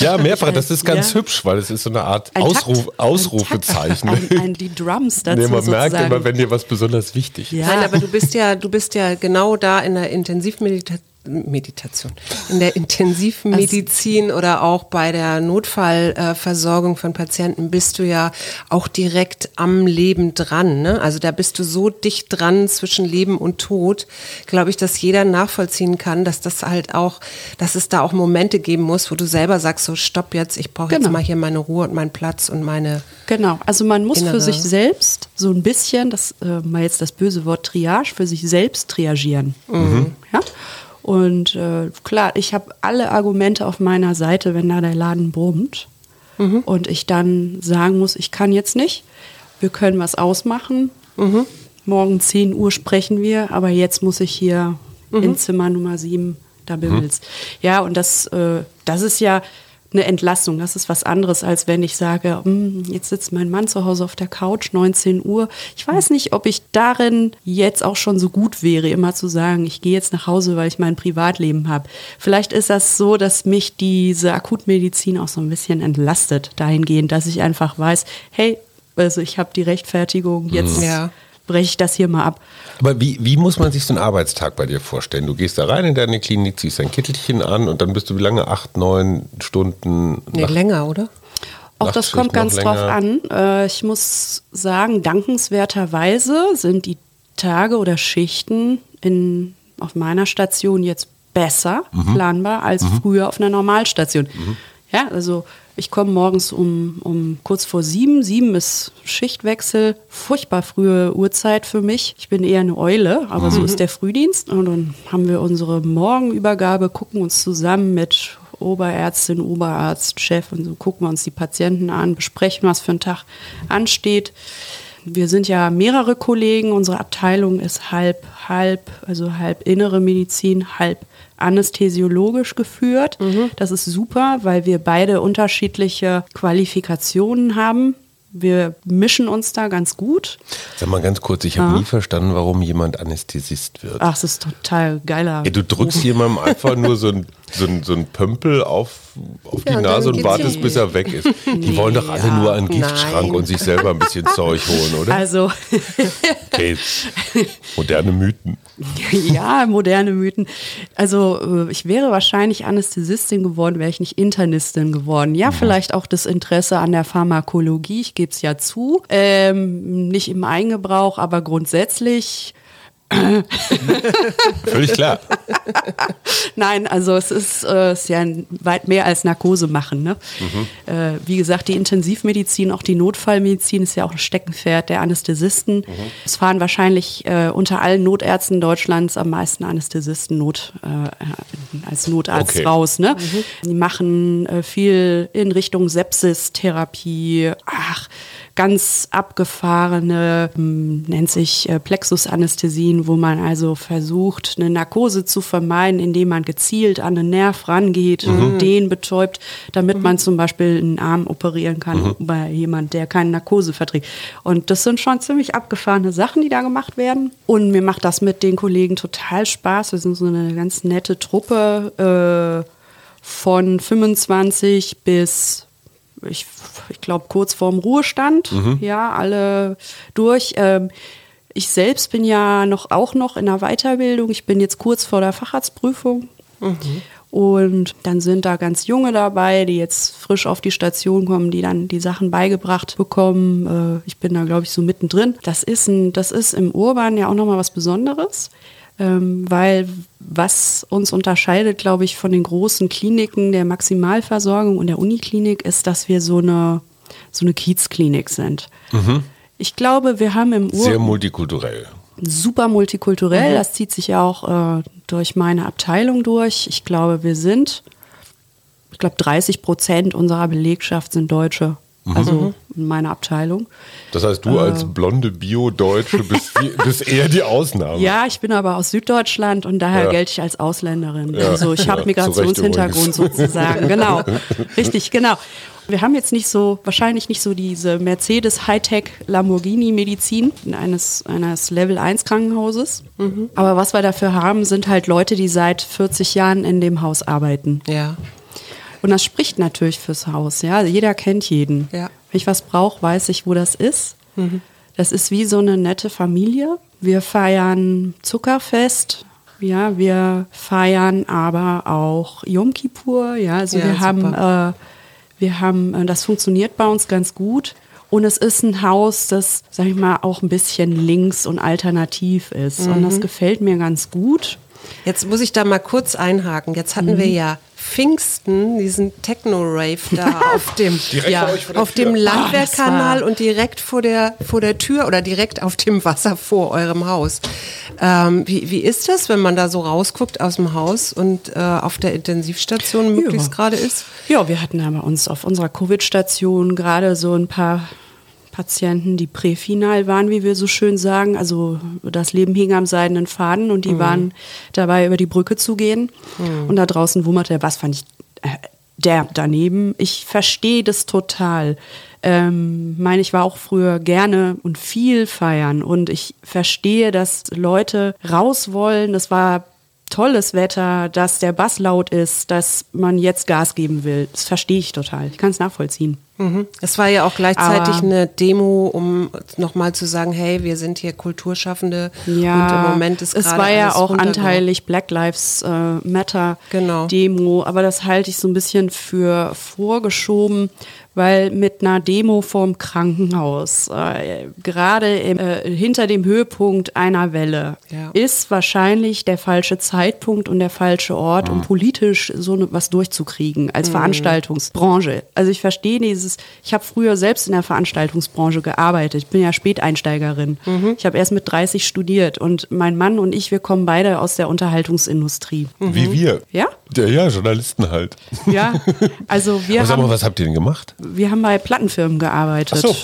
Ja, mehrfach. Das ist ganz
Ja.
hübsch, weil es ist so eine Art
Ein
Ausruf,
Takt.
Ausrufezeichen.
Ein, ein, die Drums dazu
Nee, man merkt
sozusagen.
immer, wenn dir was besonders wichtig ist.
Ja.
Nein, aber du bist ja, du bist ja genau da in der Intensivmeditation. Meditation. In der Intensivmedizin oder auch bei der Notfallversorgung von Patienten bist du ja auch direkt am Leben dran. Ne? Also da bist du so dicht dran zwischen Leben und Tod, glaube ich, dass jeder nachvollziehen kann, dass das halt auch, dass es da auch Momente geben muss, wo du selber sagst, so stopp jetzt, ich brauche jetzt
Genau.
mal hier meine Ruhe und meinen Platz und meine
Genau, also man muss
Innere-
für sich selbst so ein bisschen, das äh, mal jetzt das böse Wort Triage, für sich selbst triagieren. Ja? Und äh, klar, ich habe alle Argumente auf meiner Seite, wenn da der Laden brummt. Und ich dann sagen muss, ich kann jetzt nicht, wir können was ausmachen, morgen 10 Uhr sprechen wir, aber jetzt muss ich hier in Zimmer Nummer 7, da bimmelt's. Ja, und das, äh, das ist ja eine Entlassung. Das ist was anderes, als wenn ich sage, "Hm, jetzt sitzt mein Mann zu Hause auf der Couch, 19 Uhr. Ich weiß nicht, ob ich darin jetzt auch schon so gut wäre, immer zu sagen, ich gehe jetzt nach Hause, weil ich mein Privatleben habe. Vielleicht ist das so, dass mich diese Akutmedizin auch so ein bisschen entlastet, dahingehend, dass ich einfach weiß, hey, also ich habe die Rechtfertigung, jetzt
Ja.
breche ich das hier mal ab.
Aber wie, wie muss man sich so einen Arbeitstag bei dir vorstellen? Du gehst da rein in deine Klinik, ziehst dein Kittelchen an und dann bist du wie lange? Acht, neun Stunden?
Nee,
Nacht-
länger, oder?
Auch das kommt ganz drauf an. Äh, ich muss sagen, dankenswerterweise sind die Tage oder Schichten in, auf meiner Station jetzt besser
Mhm.
planbar als früher auf einer Normalstation. Ja, also ich komme morgens um, um kurz vor sieben. Sieben ist Schichtwechsel. Furchtbar frühe Uhrzeit für mich. Ich bin eher eine Eule, aber
Mhm.
so ist der Frühdienst. Und dann haben wir unsere Morgenübergabe, gucken uns zusammen mit Oberärztin, Oberarzt, Chef und so gucken wir uns die Patienten an, besprechen, was für ein Tag ansteht. Wir sind ja mehrere Kollegen. Unsere Abteilung ist halb, halb, also halb innere Medizin, halb anästhesiologisch geführt. Das ist super, weil wir beide unterschiedliche Qualifikationen haben. Wir mischen uns da ganz gut.
Sag mal ganz kurz, ich habe nie verstanden, warum jemand Anästhesist wird.
Ach, es ist total geiler.
Ey, du drückst jemandem einfach nur so ein, so ein, so ein Pömpel auf, auf die
Ja, dann
Nase und wartest, bis er weg ist. Die wollen doch alle nur einen Giftschrank
nein.
und sich selber ein bisschen Zeug holen, oder?
Also,
Okay. Moderne Mythen.
ja, moderne Mythen. Also, äh, ich wäre wahrscheinlich Anästhesistin geworden, wäre ich nicht Internistin geworden. Ja, vielleicht auch das Interesse an der Pharmakologie, ich gebe es ja zu. Ähm, nicht im Eigengebrauch, aber grundsätzlich
Völlig klar.
Nein, also es ist, äh, es ist ja weit mehr als Narkose machen. Ne? Äh, wie gesagt, die Intensivmedizin, auch die Notfallmedizin ist ja auch ein Steckenpferd der Anästhesisten. Es fahren wahrscheinlich äh, unter allen Notärzten Deutschlands am meisten Anästhesisten Not, äh, als Notarzt
Okay.
raus. Ne? Die machen äh, viel in Richtung Sepsis-Therapie. Ach, ganz abgefahrene, hm, nennt sich äh, Plexusanästhesien, wo man also versucht, eine Narkose zu vermeiden, indem man gezielt an den Nerv rangeht und den betäubt, damit man zum Beispiel einen Arm operieren kann bei jemand, der keine Narkose verträgt. Und das sind schon ziemlich abgefahrene Sachen, die da gemacht werden. Und mir macht das mit den Kollegen total Spaß. Wir sind so eine ganz nette Truppe äh, von 25 bis ich, ich glaube, kurz vorm Ruhestand, ja, alle durch. Ähm, ich selbst bin ja noch auch noch in der Weiterbildung. Ich bin jetzt kurz vor der Facharztprüfung. Und dann sind da ganz Junge dabei, die jetzt frisch auf die Station kommen, die dann die Sachen beigebracht bekommen. Äh, ich bin da, glaube ich, so mittendrin. Das ist, ein, das ist im Urban ja auch nochmal was Besonderes. Ähm, weil was uns unterscheidet, glaube ich, von den großen Kliniken der Maximalversorgung und der Uniklinik, ist, dass wir so eine, so eine Kiezklinik sind. Ich glaube, wir haben im
Sehr
Urban
multikulturell.
super multikulturell. Das zieht sich ja auch äh, durch meine Abteilung durch. Ich glaube, wir sind, ich glaube, 30 Prozent unserer Belegschaft sind Deutsche. Also in meiner Abteilung.
Das heißt, du als blonde Bio-Deutsche bist, bist eher die Ausnahme.
Ja, ich bin aber aus Süddeutschland und daher
Ja.
gelte ich als Ausländerin.
Ja,
also ich habe
ja,
Migrationshintergrund sozusagen. Genau. Richtig, genau. Wir haben jetzt nicht so, wahrscheinlich nicht so diese Mercedes Hightech Lamborghini Medizin eines, eines Level 1 Krankenhauses. Aber was wir dafür haben, sind halt Leute, die seit 40 Jahren in dem Haus arbeiten.
Ja.
Und das spricht natürlich fürs Haus, ja. Jeder kennt jeden.
Ja.
Wenn ich was brauche, weiß ich, wo das ist. Das ist wie so eine nette Familie. Wir feiern Zuckerfest. Ja, wir feiern aber auch Yom Kippur. Ja, also
Ja,
wir haben,
super.
äh, wir haben, äh, das funktioniert bei uns ganz gut. Und es ist ein Haus, das, sag ich mal, auch ein bisschen links und alternativ ist. Und
Mhm.
das gefällt mir ganz gut.
Jetzt muss ich da mal kurz einhaken. Jetzt hatten wir ja Pfingsten, diesen Techno-Rave da auf dem, ja,
bei
auf dem
Ah,
Landwehrkanal
war-
und direkt vor der, vor der Tür oder direkt auf dem Wasser vor eurem Haus. Ähm, wie, wie ist das, wenn man da so rausguckt aus dem Haus und äh, auf der Intensivstation möglichst gerade ist?
Ja, wir hatten aber uns auf unserer Covid-Station gerade so ein paar Patienten, die präfinal waren, wie wir so schön sagen. Also das Leben hing am seidenen Faden und die waren dabei, über die Brücke zu gehen. Und da draußen wummerte der Bass, fand ich äh, derb daneben. Ich verstehe das total. Ähm, meine, ich war auch früher gerne und viel feiern und ich verstehe, dass Leute raus wollen. Das war tolles Wetter, dass der Bass laut ist, dass man jetzt Gas geben will. Das verstehe ich total. Ich kann es nachvollziehen.
Mhm. Es war ja auch gleichzeitig
Aber-
eine Demo, um nochmal zu sagen, hey, wir sind hier Kulturschaffende und im Moment ist
es war ja auch anteilig Black Lives äh, Matter
Genau.
Demo, aber das halte ich so ein bisschen für vorgeschoben, weil mit einer Demo vorm Krankenhaus, äh, gerade im, äh, hinter dem Höhepunkt einer Welle,
Ja.
ist wahrscheinlich der falsche Zeitpunkt und der falsche Ort, um politisch so ne, was durchzukriegen als Veranstaltungsbranche. Also ich verstehe dieses, ich habe früher selbst in der Veranstaltungsbranche gearbeitet. Ich bin ja Späteinsteigerin. Ich habe erst mit 30 studiert und mein Mann und ich, wir kommen beide aus der Unterhaltungsindustrie.
Wie wir.
Ja?
Ja, ja, Journalisten halt.
Ja, also wir
Aber sag mal,
haben,
was habt ihr denn gemacht?
Wir haben bei Plattenfirmen gearbeitet,
so,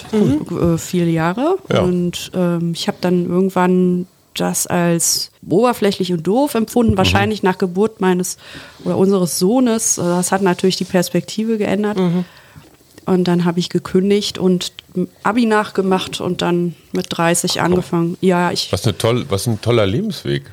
äh, viele Jahre.
Ja.
Und ähm, ich habe dann irgendwann das als oberflächlich und doof empfunden, wahrscheinlich nach Geburt meines oder unseres Sohnes. Äh, Das hat natürlich die Perspektive geändert. Und dann habe ich gekündigt und Abi nachgemacht und dann mit 30 angefangen. Ja, ich
Was, eine toll, was ein toller Lebensweg.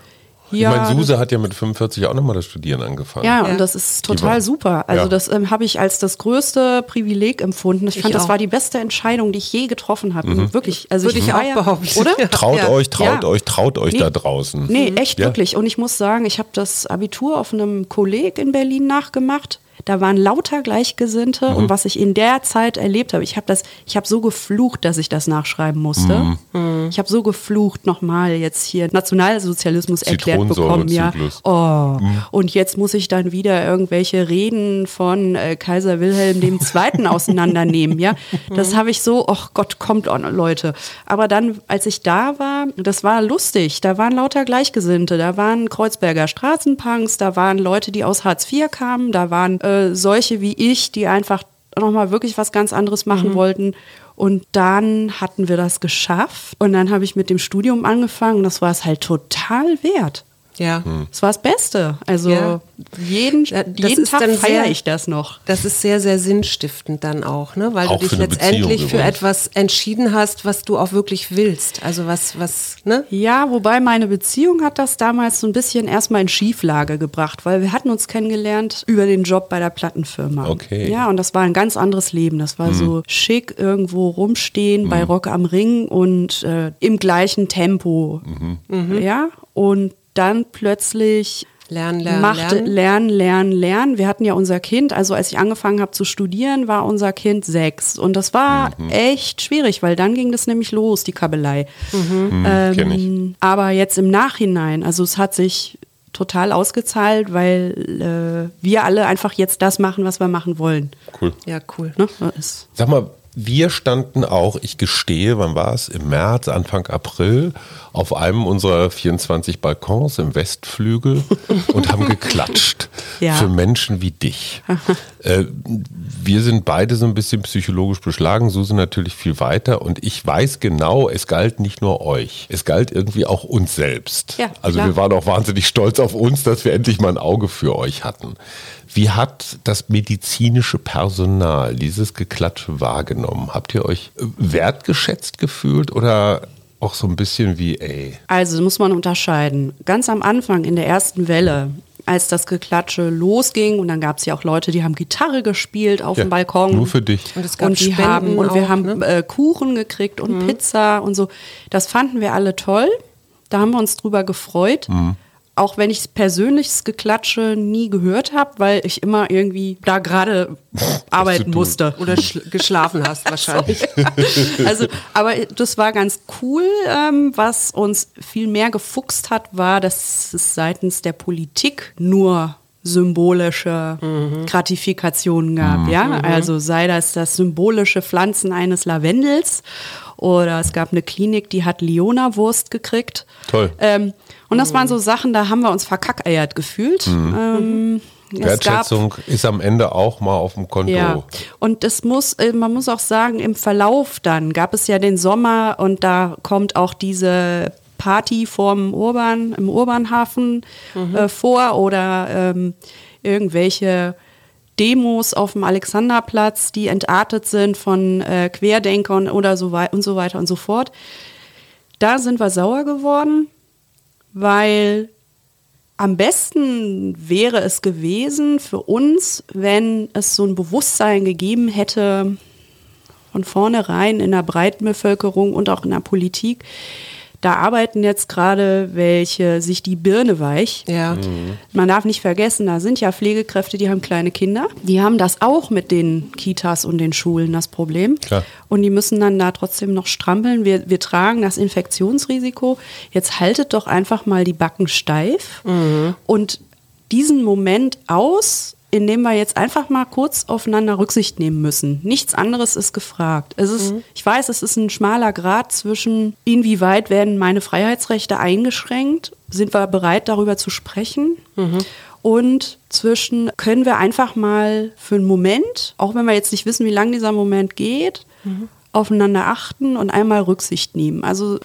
Ja,
ich meine, Suse hat ja mit 45 auch nochmal das Studieren angefangen.
Ja,
Ja.
und das ist total super. Also
Ja.
das ähm, habe ich als das größte Privileg empfunden. Ich,
Ich
fand, das
auch.
war die beste Entscheidung, die ich je getroffen habe. Wirklich. Also
Würde ich
war
auch
ja-
behaupten.
Oder?
Ja.
Traut euch, traut
Ja.
euch, traut euch
Nee.
da draußen.
Nee, echt
Ja.
wirklich. Und ich muss sagen, ich habe das Abitur auf einem Kolleg in Berlin nachgemacht. Da waren lauter Gleichgesinnte
Mhm.
und was ich in der Zeit erlebt habe, ich habe das, ich habe so geflucht, dass ich das nachschreiben musste.
Mhm.
Ich habe so geflucht nochmal jetzt hier Nationalsozialismus erklärt bekommen, ja. Oh, und jetzt muss ich dann wieder irgendwelche Reden von äh, Kaiser Wilhelm II. auseinandernehmen, ja. Das habe ich so, ach Gott, kommt on, Leute. Aber dann, als ich da war, das war lustig. Da waren lauter Gleichgesinnte, da waren Kreuzberger Straßenpunks, da waren Leute, die aus Hartz IV kamen, da waren äh, solche wie ich, die einfach nochmal wirklich was ganz anderes machen wollten. Und dann hatten wir das geschafft. Und dann habe ich mit dem Studium angefangen. Und das war es halt total wert.
Ja.
Das war das Beste. Also
Ja.
jeden, jeden
ist
Tag feiere ich das noch.
Das ist sehr, sehr sinnstiftend dann auch, ne? weil
Auch
du dich letztendlich
Beziehung
für etwas entschieden hast, was du auch wirklich willst. Also was, was, ne?
Ja, wobei meine Beziehung hat das damals so ein bisschen erstmal in Schieflage gebracht, weil wir hatten uns kennengelernt über den Job bei der Plattenfirma.
Okay.
Ja, und das war ein ganz anderes Leben. Das war so schick irgendwo rumstehen bei Rock am Ring und äh, im gleichen Tempo. Ja, und dann plötzlich
Lernen, lernen,
machte
lernen.
lernen, lernen, lernen. Wir hatten ja unser Kind, also als ich angefangen habe zu studieren, war unser Kind sechs. Und das war echt schwierig, weil dann ging das nämlich los, die Kabelei. Ähm,
kenn ich.
Aber jetzt im Nachhinein, also es hat sich total ausgezahlt, weil äh, wir alle einfach jetzt das machen, was wir machen wollen.
Cool.
Ja, cool.
Ne?
Sag mal, Wir standen auch, ich gestehe, wann war es? Im März, Anfang April, auf einem unserer 24 Balkons im Westflügel und haben geklatscht
Ja.
für Menschen wie dich. äh, wir sind beide so ein bisschen psychologisch beschlagen, Suse natürlich viel weiter und ich weiß genau, es galt nicht nur euch, es galt irgendwie auch uns selbst.
Ja,
also wir waren auch wahnsinnig stolz auf uns, dass wir endlich mal ein Auge für euch hatten. Wie hat das medizinische Personal dieses Geklatsche wahrgenommen? Habt ihr euch äh, wertgeschätzt gefühlt oder auch so ein bisschen wie, ey,
Also muss man unterscheiden. Ganz am Anfang in der ersten Welle, als das Geklatsche losging und dann gab es ja auch Leute, die haben Gitarre gespielt auf
Ja,
dem Balkon.
nur für dich.
Und es gab
und die
Spenden
haben und wir
auch,
haben
ne? Mhm.
äh, Kuchen gekriegt und Pizza und so. Das fanden wir alle toll. Da haben wir uns drüber gefreut.
Mhm.
Auch wenn ich persönliches Geklatsche nie gehört habe, weil ich immer irgendwie da gerade arbeiten musste.
Oder schl- geschlafen hast wahrscheinlich.
Also, aber das war ganz cool. Ähm, was uns viel mehr gefuchst hat, war, dass es seitens der Politik nur symbolische Gratifikationen gab. Ja, also sei das das symbolische Pflanzen eines Lavendels oder es gab eine Klinik, die hat Leona-Wurst gekriegt.
Toll.
Ähm, und das waren so Sachen, da haben wir uns verkackeiert gefühlt. Ähm, es gab-
Wertschätzung ist am Ende auch mal auf dem Konto.
ja, und es muss, äh, man muss auch sagen, im Verlauf dann gab es ja den Sommer und da kommt auch diese Party vorm Urban, im Urbanhafen äh, vor oder ähm, irgendwelche Demos auf dem Alexanderplatz, die entartet sind von äh, Querdenkern oder so wei und so weiter und so fort. Da sind wir sauer geworden, weil am besten wäre es gewesen für uns, wenn es so ein Bewusstsein gegeben hätte, von vornherein in der breiten Bevölkerung und auch in der Politik. Da arbeiten jetzt gerade welche sich die Birne weich.
Ja.
Man darf nicht vergessen, da sind ja Pflegekräfte, die haben kleine Kinder. Die haben das auch mit den Kitas und den Schulen, das Problem.
Klar.
Und die müssen dann da trotzdem noch strampeln. Wir, wir tragen das Infektionsrisiko. Jetzt haltet doch einfach mal die Backen steif und diesen Moment aus, indem wir jetzt einfach mal kurz aufeinander Rücksicht nehmen müssen. Nichts anderes ist gefragt. Es ist, Ich weiß, es ist ein schmaler Grad zwischen, inwieweit werden meine Freiheitsrechte eingeschränkt, sind wir bereit darüber zu sprechen und zwischen, können wir einfach mal für einen Moment, auch wenn wir jetzt nicht wissen, wie lange dieser Moment geht, aufeinander achten und einmal Rücksicht nehmen. Also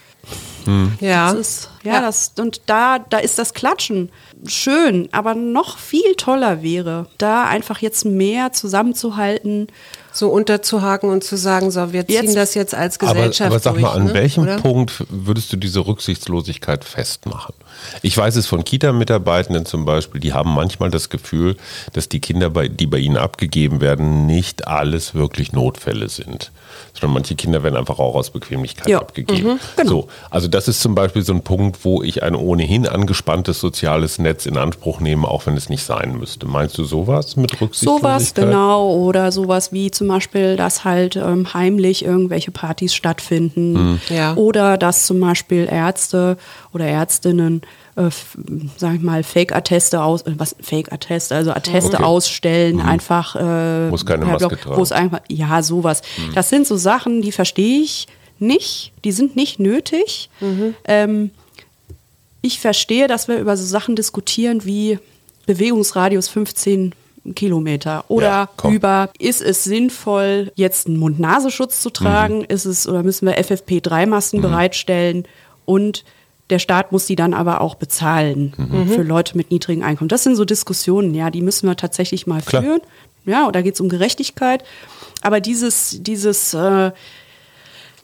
Ja.
das ist, ja, Das, und da, da ist das Klatschen schön, aber noch viel toller wäre, da einfach jetzt mehr zusammenzuhalten.
so unterzuhaken und zu sagen, so, wir ziehen
Jetzt-
das jetzt als
Aber,
Gesellschaft
aber sag mal,
durch,
an
ne?
welchem
Oder?
Punkt würdest du diese Rücksichtslosigkeit festmachen? Ich weiß es von Kita-Mitarbeitenden zum Beispiel, die haben manchmal das Gefühl, dass die Kinder, bei, die bei ihnen abgegeben werden, nicht alles wirklich Notfälle sind. Sondern manche Kinder werden einfach auch aus Bequemlichkeit
Ja,
abgegeben. So, also das ist zum Beispiel so ein Punkt, wo ich ein ohnehin angespanntes soziales Netz in Anspruch nehme, auch wenn es nicht sein müsste. Meinst du sowas mit Rücksichtslosigkeit?
Sowas, genau, oder sowas wie zum Beispiel, dass halt ähm, heimlich irgendwelche Partys stattfinden.
Ja.
Oder dass zum Beispiel Ärzte oder Ärztinnen, äh, sag ich mal, Fake-Atteste aus, äh, was Fake-Atteste, also Atteste
Okay.
ausstellen, einfach. Äh,
Muss keine Maske
Blog,
tragen.
Wo es einfach, ja, sowas. Das sind so Sachen, die verstehe ich nicht, die sind nicht nötig. Ähm, ich verstehe, dass wir über so Sachen diskutieren wie Bewegungsradius 15 Kilometer oder
Ja,
über, ist es sinnvoll, jetzt einen Mund-Nasenschutz zu tragen?
Mhm.
Ist es oder müssen wir FFP3-Masken bereitstellen? Und der Staat muss die dann aber auch bezahlen
Mhm.
für Leute mit niedrigem Einkommen. Das sind so Diskussionen, ja, die müssen wir tatsächlich mal
Klar.
führen. Ja, und da geht es um Gerechtigkeit. Aber dieses, dieses äh,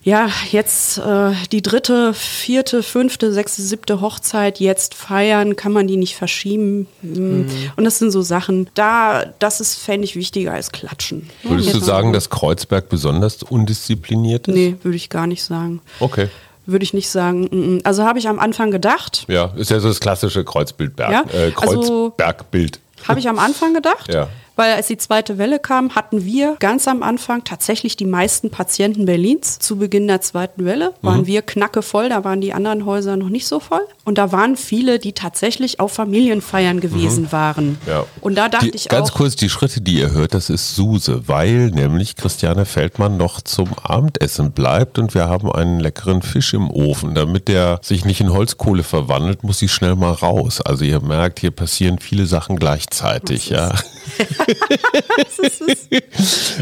ja, jetzt äh, die dritte, vierte, fünfte, sechste, siebte Hochzeit jetzt feiern, kann man die nicht verschieben. Mm. Und das sind so Sachen, da, das ist, fände ich, wichtiger als Klatschen.
Würdest du
Jetzt
sagen, dass Kreuzberg besonders undiszipliniert ist?
Nee, würde ich gar nicht sagen.
Okay.
Würde ich nicht sagen. Mm, mm. Also habe ich am Anfang gedacht,
Ja, ist ja so das klassische Kreuzbildberg.
Ja,
äh,
also-
Kreuzbergbild.
habe ich am Anfang gedacht,
Ja.
Weil als die zweite Welle kam, hatten wir ganz am Anfang tatsächlich die meisten Patienten Berlins. Zu Beginn der zweiten Welle waren wir knacke voll, da waren die anderen Häuser noch nicht so voll. Und da waren viele, die tatsächlich auf Familienfeiern gewesen waren.
Ja.
Und da dachte
die,
ich
ganz
auch,
kurz, die Schritte, die ihr hört, das ist Suse, weil nämlich Christiane Feldmann noch zum Abendessen bleibt und wir haben einen leckeren Fisch im Ofen. Damit der sich nicht in Holzkohle verwandelt, muss sie schnell mal raus. Also ihr merkt, hier passieren viele Sachen gleichzeitig. Ja.
das ist, ist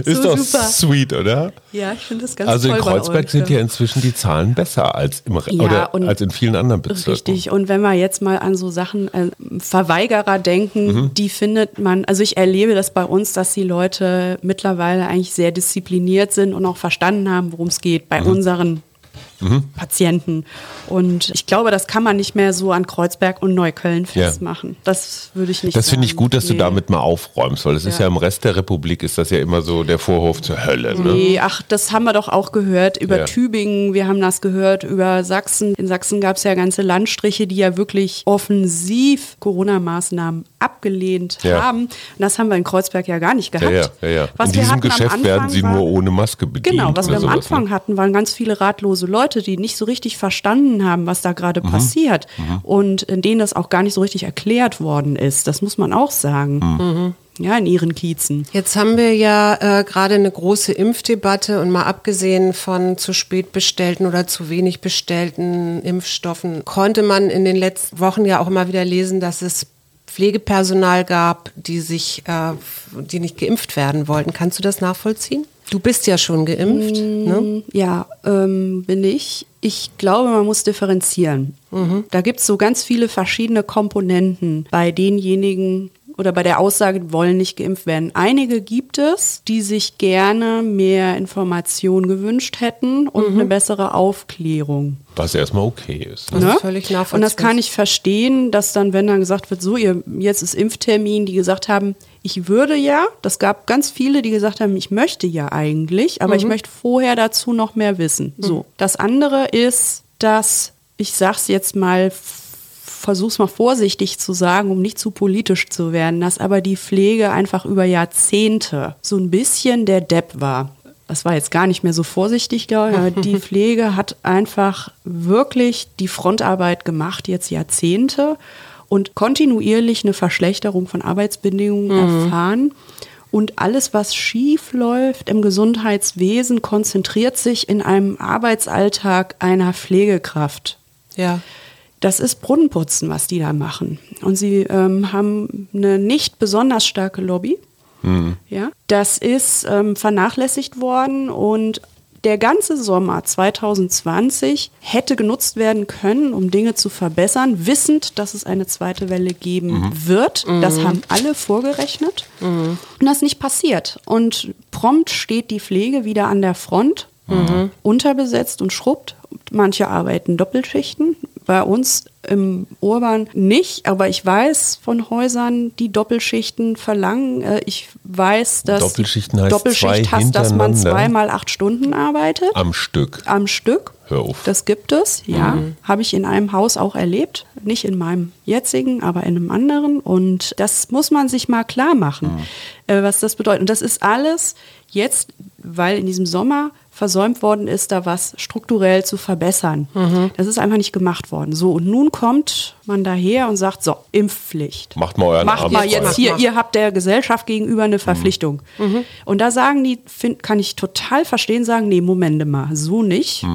Ist
so
doch
super.
sweet, oder?
Ja, ich finde das ganz
Also in
toll bei
Kreuzberg sind
ja.
inzwischen die Zahlen besser als im
Ja,
oder als in vielen anderen Bezirken.
Richtig. Und wenn wir jetzt mal an so Sachen, äh, Verweigerer denken,
Mhm.
die findet man, also ich erlebe das bei uns, dass die Leute mittlerweile eigentlich sehr diszipliniert sind und auch verstanden haben, worum es geht
Mhm.
bei unseren Patienten. Und ich glaube, das kann man nicht mehr so an Kreuzberg und Neukölln
Ja.
festmachen. Das würde ich nicht
Das finde ich gut, dass du
Nee.
damit mal aufräumst, weil es ist
Ja.
ja im Rest der Republik ist das ja immer so der Vorhof zur Hölle. Ne?
Nee, ach, das haben wir doch auch gehört über
Ja.
Tübingen, wir haben das gehört über Sachsen. In Sachsen gab es ja ganze Landstriche, die ja wirklich offensiv Corona-Maßnahmen abgelehnt
Ja.
haben. Und das haben wir in Kreuzberg ja gar nicht
Ja,
gehabt.
ja, ja, ja.
Was
In diesem Geschäft werden sie
war-
nur ohne Maske bedient.
Genau, was wir am
sowas,
Anfang
ne?
hatten, waren ganz viele ratlose Leute, die nicht so richtig verstanden haben, was da gerade
Mhm.
passiert und in denen das auch gar nicht so richtig erklärt worden ist. Das muss man auch sagen.
Mhm.
Ja, in ihren Kiezen.
Jetzt haben wir ja äh, gerade eine große Impfdebatte und mal abgesehen von zu spät bestellten oder zu wenig bestellten Impfstoffen, konnte man in den letzten Wochen ja auch immer wieder lesen, dass es Pflegepersonal gab, die sich, äh, die nicht geimpft werden wollten. Kannst du das nachvollziehen? Du bist ja schon geimpft. Ne?
Ja, ähm, bin ich. Ich glaube, man muss differenzieren. Da gibt es so ganz viele verschiedene Komponenten bei denjenigen oder bei der Aussage, die wollen nicht geimpft werden. Einige gibt es, die sich gerne mehr Information gewünscht hätten und eine bessere Aufklärung.
Was erstmal okay ist.
Das
Ne?
ist völlig nachvollziehbar.
Und das kann ich verstehen, dass dann, wenn dann gesagt wird, so, ihr, jetzt ist Impftermin, die gesagt haben, ich würde ja, das gab ganz viele, die gesagt haben, ich möchte ja eigentlich, aber ich möchte vorher dazu noch mehr wissen. So. Das andere ist, dass, ich sag's jetzt mal, versuch's mal vorsichtig zu sagen, um nicht zu politisch zu werden, dass aber die Pflege einfach über Jahrzehnte so ein bisschen der Depp war. Das war jetzt gar nicht mehr so vorsichtig, glaube ich, aber die Pflege hat einfach wirklich die Frontarbeit gemacht, jetzt Jahrzehnte und kontinuierlich eine Verschlechterung von Arbeitsbedingungen erfahren. Und alles, was schief läuft im Gesundheitswesen, konzentriert sich in einem Arbeitsalltag einer Pflegekraft.
Ja.
Das ist Brunnenputzen, was die da machen. Und sie ähm, haben eine nicht besonders starke Lobby. Ja, das ist ähm, vernachlässigt worden und der ganze Sommer 2020 hätte genutzt werden können, um Dinge zu verbessern, wissend, dass es eine zweite Welle geben wird. Das haben alle vorgerechnet. Und das ist nicht passiert. Und prompt steht die Pflege wieder an der Front, unterbesetzt und schrubbt. Manche arbeiten Doppelschichten. Bei uns im Urban nicht, aber ich weiß von Häusern, die Doppelschichten verlangen. Äh, Ich weiß, dass
Doppelschichten heißt
Doppelschicht
zwei
heißt, dass man zweimal acht Stunden arbeitet
Am Stück.
am Stück.
Hör auf.
Das gibt es, ja. Habe ich in einem Haus auch erlebt. Nicht in meinem jetzigen, aber in einem anderen. Und das muss man sich mal klar machen, äh, was das bedeutet. Und das ist alles jetzt, weil in diesem Sommer versäumt worden ist, da was strukturell zu verbessern. Das ist einfach nicht gemacht worden. So, und nun kommt man daher und sagt, so, Impfpflicht.
Macht mal euren
Macht
Arm
mal jetzt hier, ihr habt der Gesellschaft gegenüber eine Verpflichtung. Und da sagen die, find, kann ich total verstehen, sagen, nee, Momente mal, so nicht.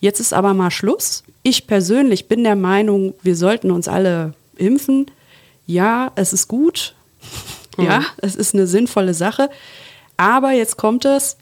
Jetzt ist aber mal Schluss. Ich persönlich bin der Meinung, wir sollten uns alle impfen. Ja, es ist gut. Ja, es ist eine sinnvolle Sache. Aber jetzt kommt es,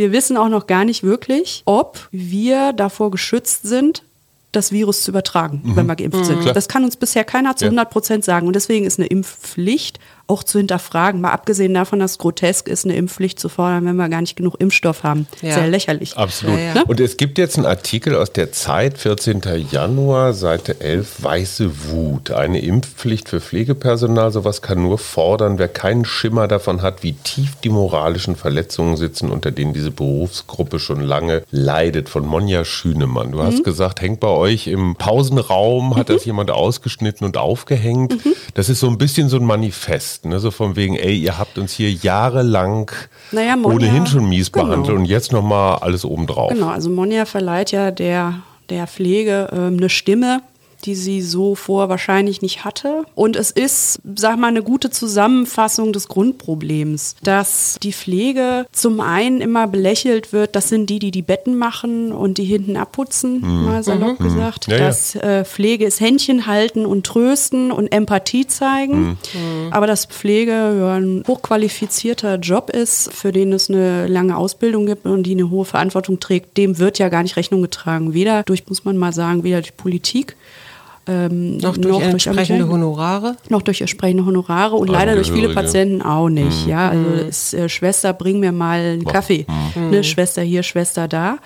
wir wissen auch noch gar nicht wirklich, ob wir davor geschützt sind, das Virus zu übertragen, wenn wir geimpft sind.
Klar.
Das kann uns bisher keiner zu
Ja.
100 Prozent sagen. Und deswegen ist eine Impfpflicht auch zu hinterfragen. Mal abgesehen davon, dass es grotesk ist, eine Impfpflicht zu fordern, wenn wir gar nicht genug Impfstoff haben.
Ja.
Sehr lächerlich.
Absolut.
Ja, ja.
Ne?
Und es gibt jetzt einen Artikel aus der Zeit, 14. Januar, Seite 11, Weiße Wut. Eine Impfpflicht für Pflegepersonal. Sowas kann nur fordern, wer keinen Schimmer davon hat, wie tief die moralischen Verletzungen sitzen, unter denen diese Berufsgruppe schon lange leidet. Von Monja Schünemann. Du
Mhm.
hast gesagt, hängt bei euch im Pausenraum, hat das jemand ausgeschnitten und aufgehängt.
Mhm.
Das ist so ein bisschen so ein Manifest. Verletzt. Ne? So von wegen, ey, ihr habt uns hier jahrelang
Naja, Monja-
ohnehin schon mies
genau.
behandelt und jetzt nochmal alles obendrauf.
Genau, also Monja verleiht ja der, der Pflege ähm, eine Stimme, die sie so vor wahrscheinlich nicht hatte. Und es ist, sag mal, eine gute Zusammenfassung des Grundproblems, dass die Pflege zum einen immer belächelt wird, das sind die, die die Betten machen und die hinten abputzen, mal salopp gesagt.
Ja,
dass äh, Pflege ist Händchen halten und trösten und Empathie zeigen. Aber dass Pflege ja, ein hochqualifizierter Job ist, für den es eine lange Ausbildung gibt und die eine hohe Verantwortung trägt, dem wird ja gar nicht Rechnung getragen. Weder durch, muss man mal sagen, weder durch Politik, ähm,
Noch durch entsprechende
Ermittlungen,
Honorare.
noch durch entsprechende Honorare und leider durch viele. Patienten auch nicht. Ja, also ist, äh, Schwester, bring mir mal einen Kaffee. Ne, Schwester hier, Schwester da.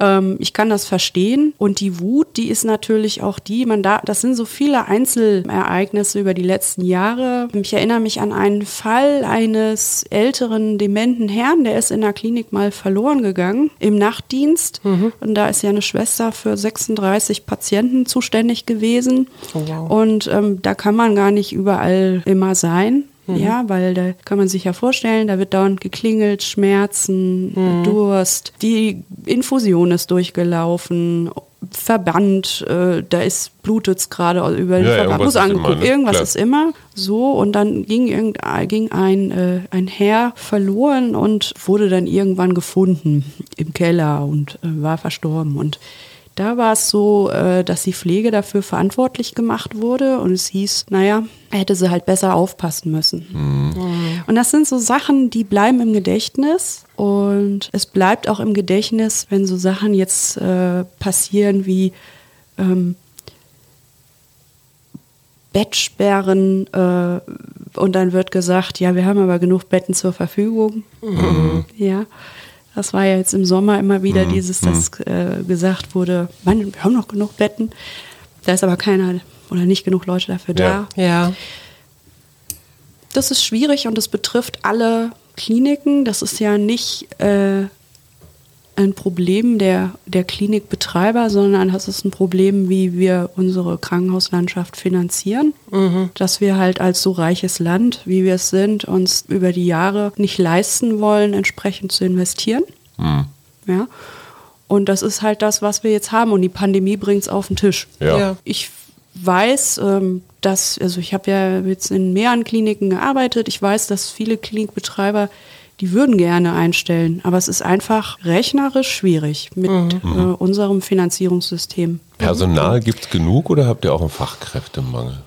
Ähm, ich kann das verstehen. Und die Wut, die ist natürlich auch die, man da, das sind so viele Einzelereignisse über die letzten Jahre. Ich erinnere mich an einen Fall eines älteren, dementen Herrn, der ist in der Klinik mal verloren gegangen im Nachtdienst. Und da ist ja eine Schwester für 36 Patienten zuständig gewesen.
Oh, wow.
Und ähm, da kann man gar nicht überall immer sein. Ja, weil da kann man sich ja vorstellen, da wird dauernd geklingelt, Schmerzen, Durst, die Infusion ist durchgelaufen, Verband, äh, da ist blutet's gerade über den
Ja,
Verband,
irgendwas
muss
ist
angeguckt,
immer, ne?
irgendwas
Klar.
ist immer so und dann ging, irgend, ging ein, äh, ein Herr verloren und wurde dann irgendwann gefunden im Keller und äh, war verstorben und da war es so, äh, dass die Pflege dafür verantwortlich gemacht wurde und es hieß, naja, er hätte sie halt besser aufpassen müssen. Und das sind so Sachen, die bleiben im Gedächtnis und es bleibt auch im Gedächtnis, wenn so Sachen jetzt äh, passieren wie ähm, Bettsperren äh, und dann wird gesagt, ja, wir haben aber genug Betten zur Verfügung. Ja, das war ja jetzt im Sommer immer wieder dieses, dass äh, gesagt wurde, Mann, wir haben noch genug Betten. Da ist aber keiner oder nicht genug Leute dafür
Ja.
da.
Ja.
Das ist schwierig und das betrifft alle Kliniken. Das ist ja nicht äh, ein Problem der, der Klinikbetreiber, sondern das ist ein Problem, wie wir unsere Krankenhauslandschaft finanzieren. Dass wir halt als so reiches Land, wie wir es sind, uns über die Jahre nicht leisten wollen, entsprechend zu investieren. Ja. Und das ist halt das, was wir jetzt haben. Und die Pandemie bringt es auf den Tisch.
Ja.
Ja.
Ich weiß, ähm, dass, also ich habe ja jetzt in mehreren Kliniken gearbeitet. Ich weiß, dass viele Klinikbetreiber, die würden gerne einstellen, aber es ist einfach rechnerisch schwierig mit äh, unserem Finanzierungssystem.
Personal gibt es genug oder habt ihr auch einen Fachkräftemangel?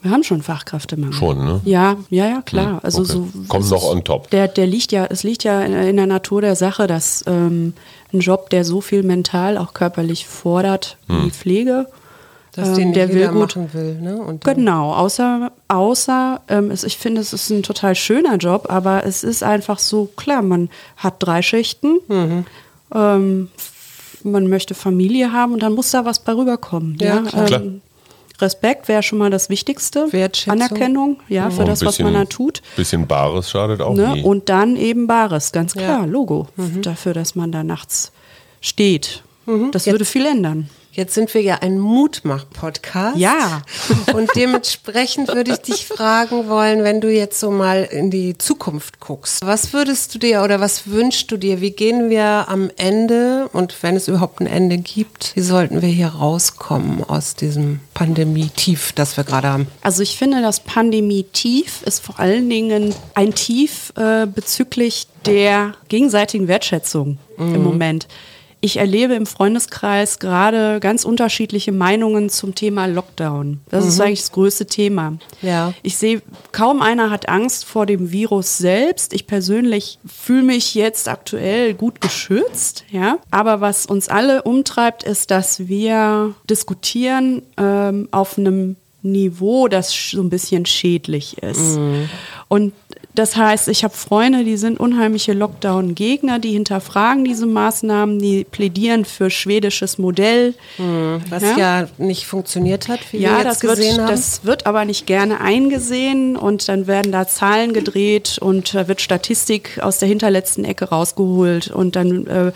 Wir haben schon Fachkräftemangel.
Schon, ne?
Ja, ja, ja, klar.
Hm,
Also
okay.
so
Kommt
es
noch on top.
Der, der liegt ja, es liegt ja in, in der Natur der Sache, dass ähm, ein Job, der so viel mental, auch körperlich fordert,
Hm.
wie die Pflege,
Dass
ähm,
den
der will gut.
machen will. Ne?
Genau, außer, außer ähm, es, ich finde, es ist ein total schöner Job, aber es ist einfach so, klar, man hat drei Schichten,
Mhm.
ähm, man möchte Familie haben und dann muss da was bei rüberkommen.
Ja,
Ja,
klar.
Klar.
Respekt wäre schon mal das Wichtigste.
Wertschätzung.
Anerkennung, ja, für
Auch ein
das, was man da tut.
Bisschen Bares schadet auch
Ne?
nie.
Und dann eben Bares, ganz
Ja.
klar, Logo dafür, dass man da nachts steht. Das würde viel ändern.
Jetzt sind wir ja ein Mutmach-Podcast.
Ja.
Und dementsprechend würde ich dich fragen wollen, wenn du jetzt so mal in die Zukunft guckst. Was würdest du dir oder was wünschst du dir? Wie gehen wir am Ende und wenn es überhaupt ein Ende gibt, wie sollten wir hier rauskommen aus diesem Pandemie-Tief, das wir gerade haben?
Also ich finde, das Pandemie-Tief ist vor allen Dingen ein Tief äh, bezüglich der gegenseitigen Wertschätzung im Moment. Ich erlebe im Freundeskreis gerade ganz unterschiedliche Meinungen zum Thema Lockdown. Das ist eigentlich das größte Thema.
Ja.
Ich sehe, kaum einer hat Angst vor dem Virus selbst. Ich persönlich fühle mich jetzt aktuell gut geschützt, ja. Aber was uns alle umtreibt, ist, dass wir diskutieren ähm, auf einem Niveau, das so ein bisschen schädlich ist. Und das heißt, ich habe Freunde, die sind unheimliche Lockdown-Gegner, die hinterfragen diese Maßnahmen, die plädieren für schwedisches Modell.
Was
Ja.
ja, nicht funktioniert hat, wie
Ja,
wir jetzt
das wird,
gesehen haben.
das wird aber nicht gerne eingesehen und dann werden da Zahlen gedreht und da wird Statistik aus der hinterletzten Ecke rausgeholt und dann äh,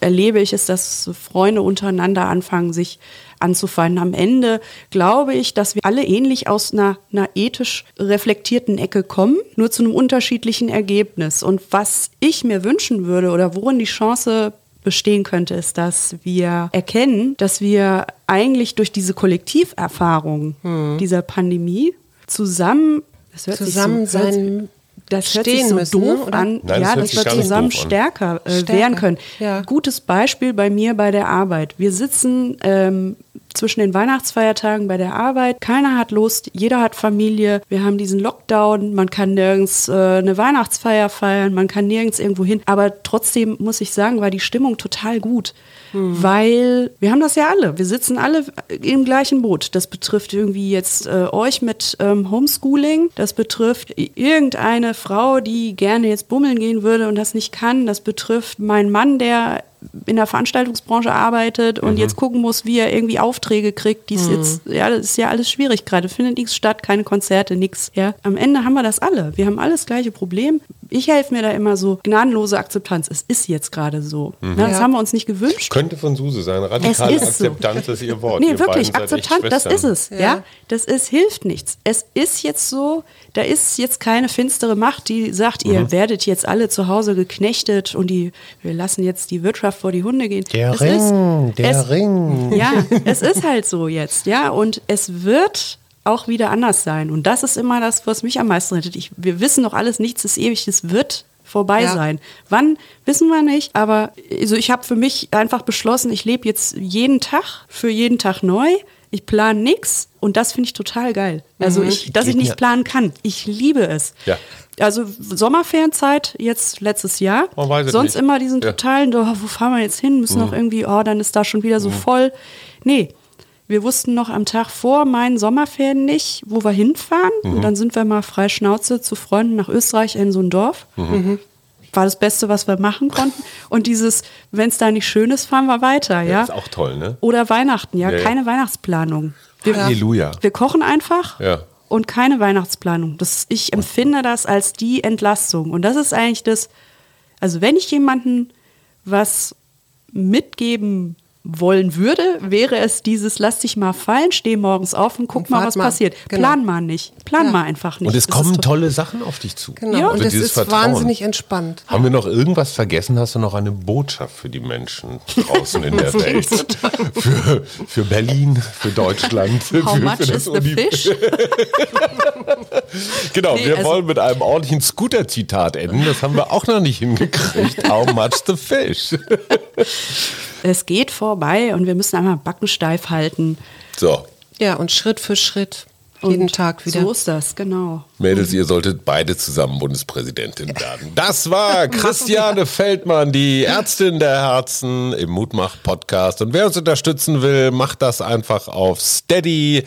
erlebe ich es, dass Freunde untereinander anfangen, sich anzufeinden. Am Ende glaube ich, dass wir alle ähnlich aus einer, einer ethisch reflektierten Ecke kommen, nur zu einem unterschiedlichen Ergebnis. Und was ich mir wünschen würde oder worin die Chance bestehen könnte, ist, dass wir erkennen, dass wir eigentlich durch diese Kollektiverfahrung hm. dieser Pandemie zusammen,
das hört zusammen sich so, sein
das hört sich so müssen, doof oder? an, Nein, ja, dass wir zusammen stärker, äh, stärker, werden können. Ja. Gutes Beispiel bei mir bei der Arbeit. Wir sitzen ähm, zwischen den Weihnachtsfeiertagen bei der Arbeit. Keiner hat Lust, jeder hat Familie. Wir haben diesen Lockdown, man kann nirgends äh, eine Weihnachtsfeier feiern, man kann nirgends irgendwo hin. Aber trotzdem muss ich sagen, war die Stimmung total gut. Hm. Weil wir haben das ja alle. Wir sitzen alle im gleichen Boot. Das betrifft irgendwie jetzt äh, euch mit ähm, Homeschooling. Das betrifft irgendeine Frau, die gerne jetzt bummeln gehen würde und das nicht kann. Das betrifft meinen Mann, der in der Veranstaltungsbranche arbeitet und mhm. jetzt gucken muss, wie er irgendwie Aufträge kriegt. Dies mhm. jetzt, ja, das ist ja alles schwierig gerade. Findet nichts statt, keine Konzerte, nichts. Ja, am Ende haben wir das alle. Wir haben alles das gleiche Problem. Ich helfe mir da immer so gnadenlose Akzeptanz. Es ist jetzt gerade so. Mhm. Na, das ja. haben wir uns nicht gewünscht.
Könnte von Suse sein. Radikale Akzeptanz so. ist ihr Wort.
Nee, ihr wirklich. Akzeptanz, das ist es. Ja. ja. das ist hilft nichts. Es ist jetzt so. Da ist jetzt keine finstere Macht, die sagt, ihr mhm. werdet jetzt alle zu Hause geknechtet und die wir lassen jetzt die Wirtschaft vor die Hunde gehen.
Der es Ring, ist, der es, Ring.
Ja, es ist halt so jetzt, ja. Und es wird auch wieder anders sein. Und das ist immer das, was mich am meisten rettet. Ich, wir wissen noch alles, nichts ist ewig, es wird vorbei ja. sein. Wann, wissen wir nicht, aber also ich habe für mich einfach beschlossen, ich lebe jetzt jeden Tag, für jeden Tag neu. Ich plane nichts und das finde ich total geil. Also, mhm. ich, dass ich nicht planen kann. Ich liebe es. Ja also Sommerferienzeit jetzt letztes Jahr. Sonst nicht. immer diesen totalen, oh, wo fahren wir jetzt hin? Müssen mhm. noch irgendwie, oh, dann ist da schon wieder so mhm. voll. Nee, wir wussten noch am Tag vor meinen Sommerferien nicht, wo wir hinfahren. Mhm. Und dann sind wir mal frei Schnauze zu Freunden nach Österreich in so ein Dorf. Mhm. mhm. War das Beste, was wir machen konnten. Und dieses, wenn es da nicht schön ist, fahren wir weiter. Ja,
ja? ist auch toll, ne?
Oder Weihnachten, ja, ja keine Weihnachtsplanung.
Wir, Halleluja.
Wir kochen einfach. Ja und keine Weihnachtsplanung. Das, ich empfinde das als die Entlastung. Und das ist eigentlich das, also wenn ich jemanden was mitgeben wollen würde, wäre es dieses, lass dich mal fallen, steh morgens auf und guck und mal, was mal. passiert. Genau. Plan mal nicht. Plan ja. mal einfach nicht.
Und es das kommen tolle Sachen auf dich zu.
Genau, ja. und es ist Vertrauen. wahnsinnig entspannt.
Haben wir noch irgendwas vergessen? Hast du noch eine Botschaft für die Menschen draußen in der Welt? für, für Berlin, für Deutschland, für,
How much für is the fish?
genau, nee, wir also wollen mit einem ordentlichen Scooter-Zitat enden. Das haben wir auch noch nicht hingekriegt. How much the fish?
es geht vorbei und wir müssen einmal Backen steif halten.
So.
Ja, und Schritt für Schritt. Jeden und Tag wieder.
So ist das, genau.
Mädels, ihr solltet beide zusammen Bundespräsidentin werden. Das war Christiane Feldmann, die Ärztin der Herzen im Mutmach-Podcast. Und wer uns unterstützen will, macht das einfach auf Steady.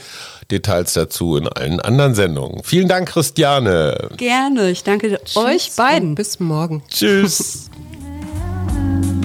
Details dazu in allen anderen Sendungen. Vielen Dank, Christiane.
Gerne. Ich danke Tschüss euch beiden.
Bis morgen.
Tschüss.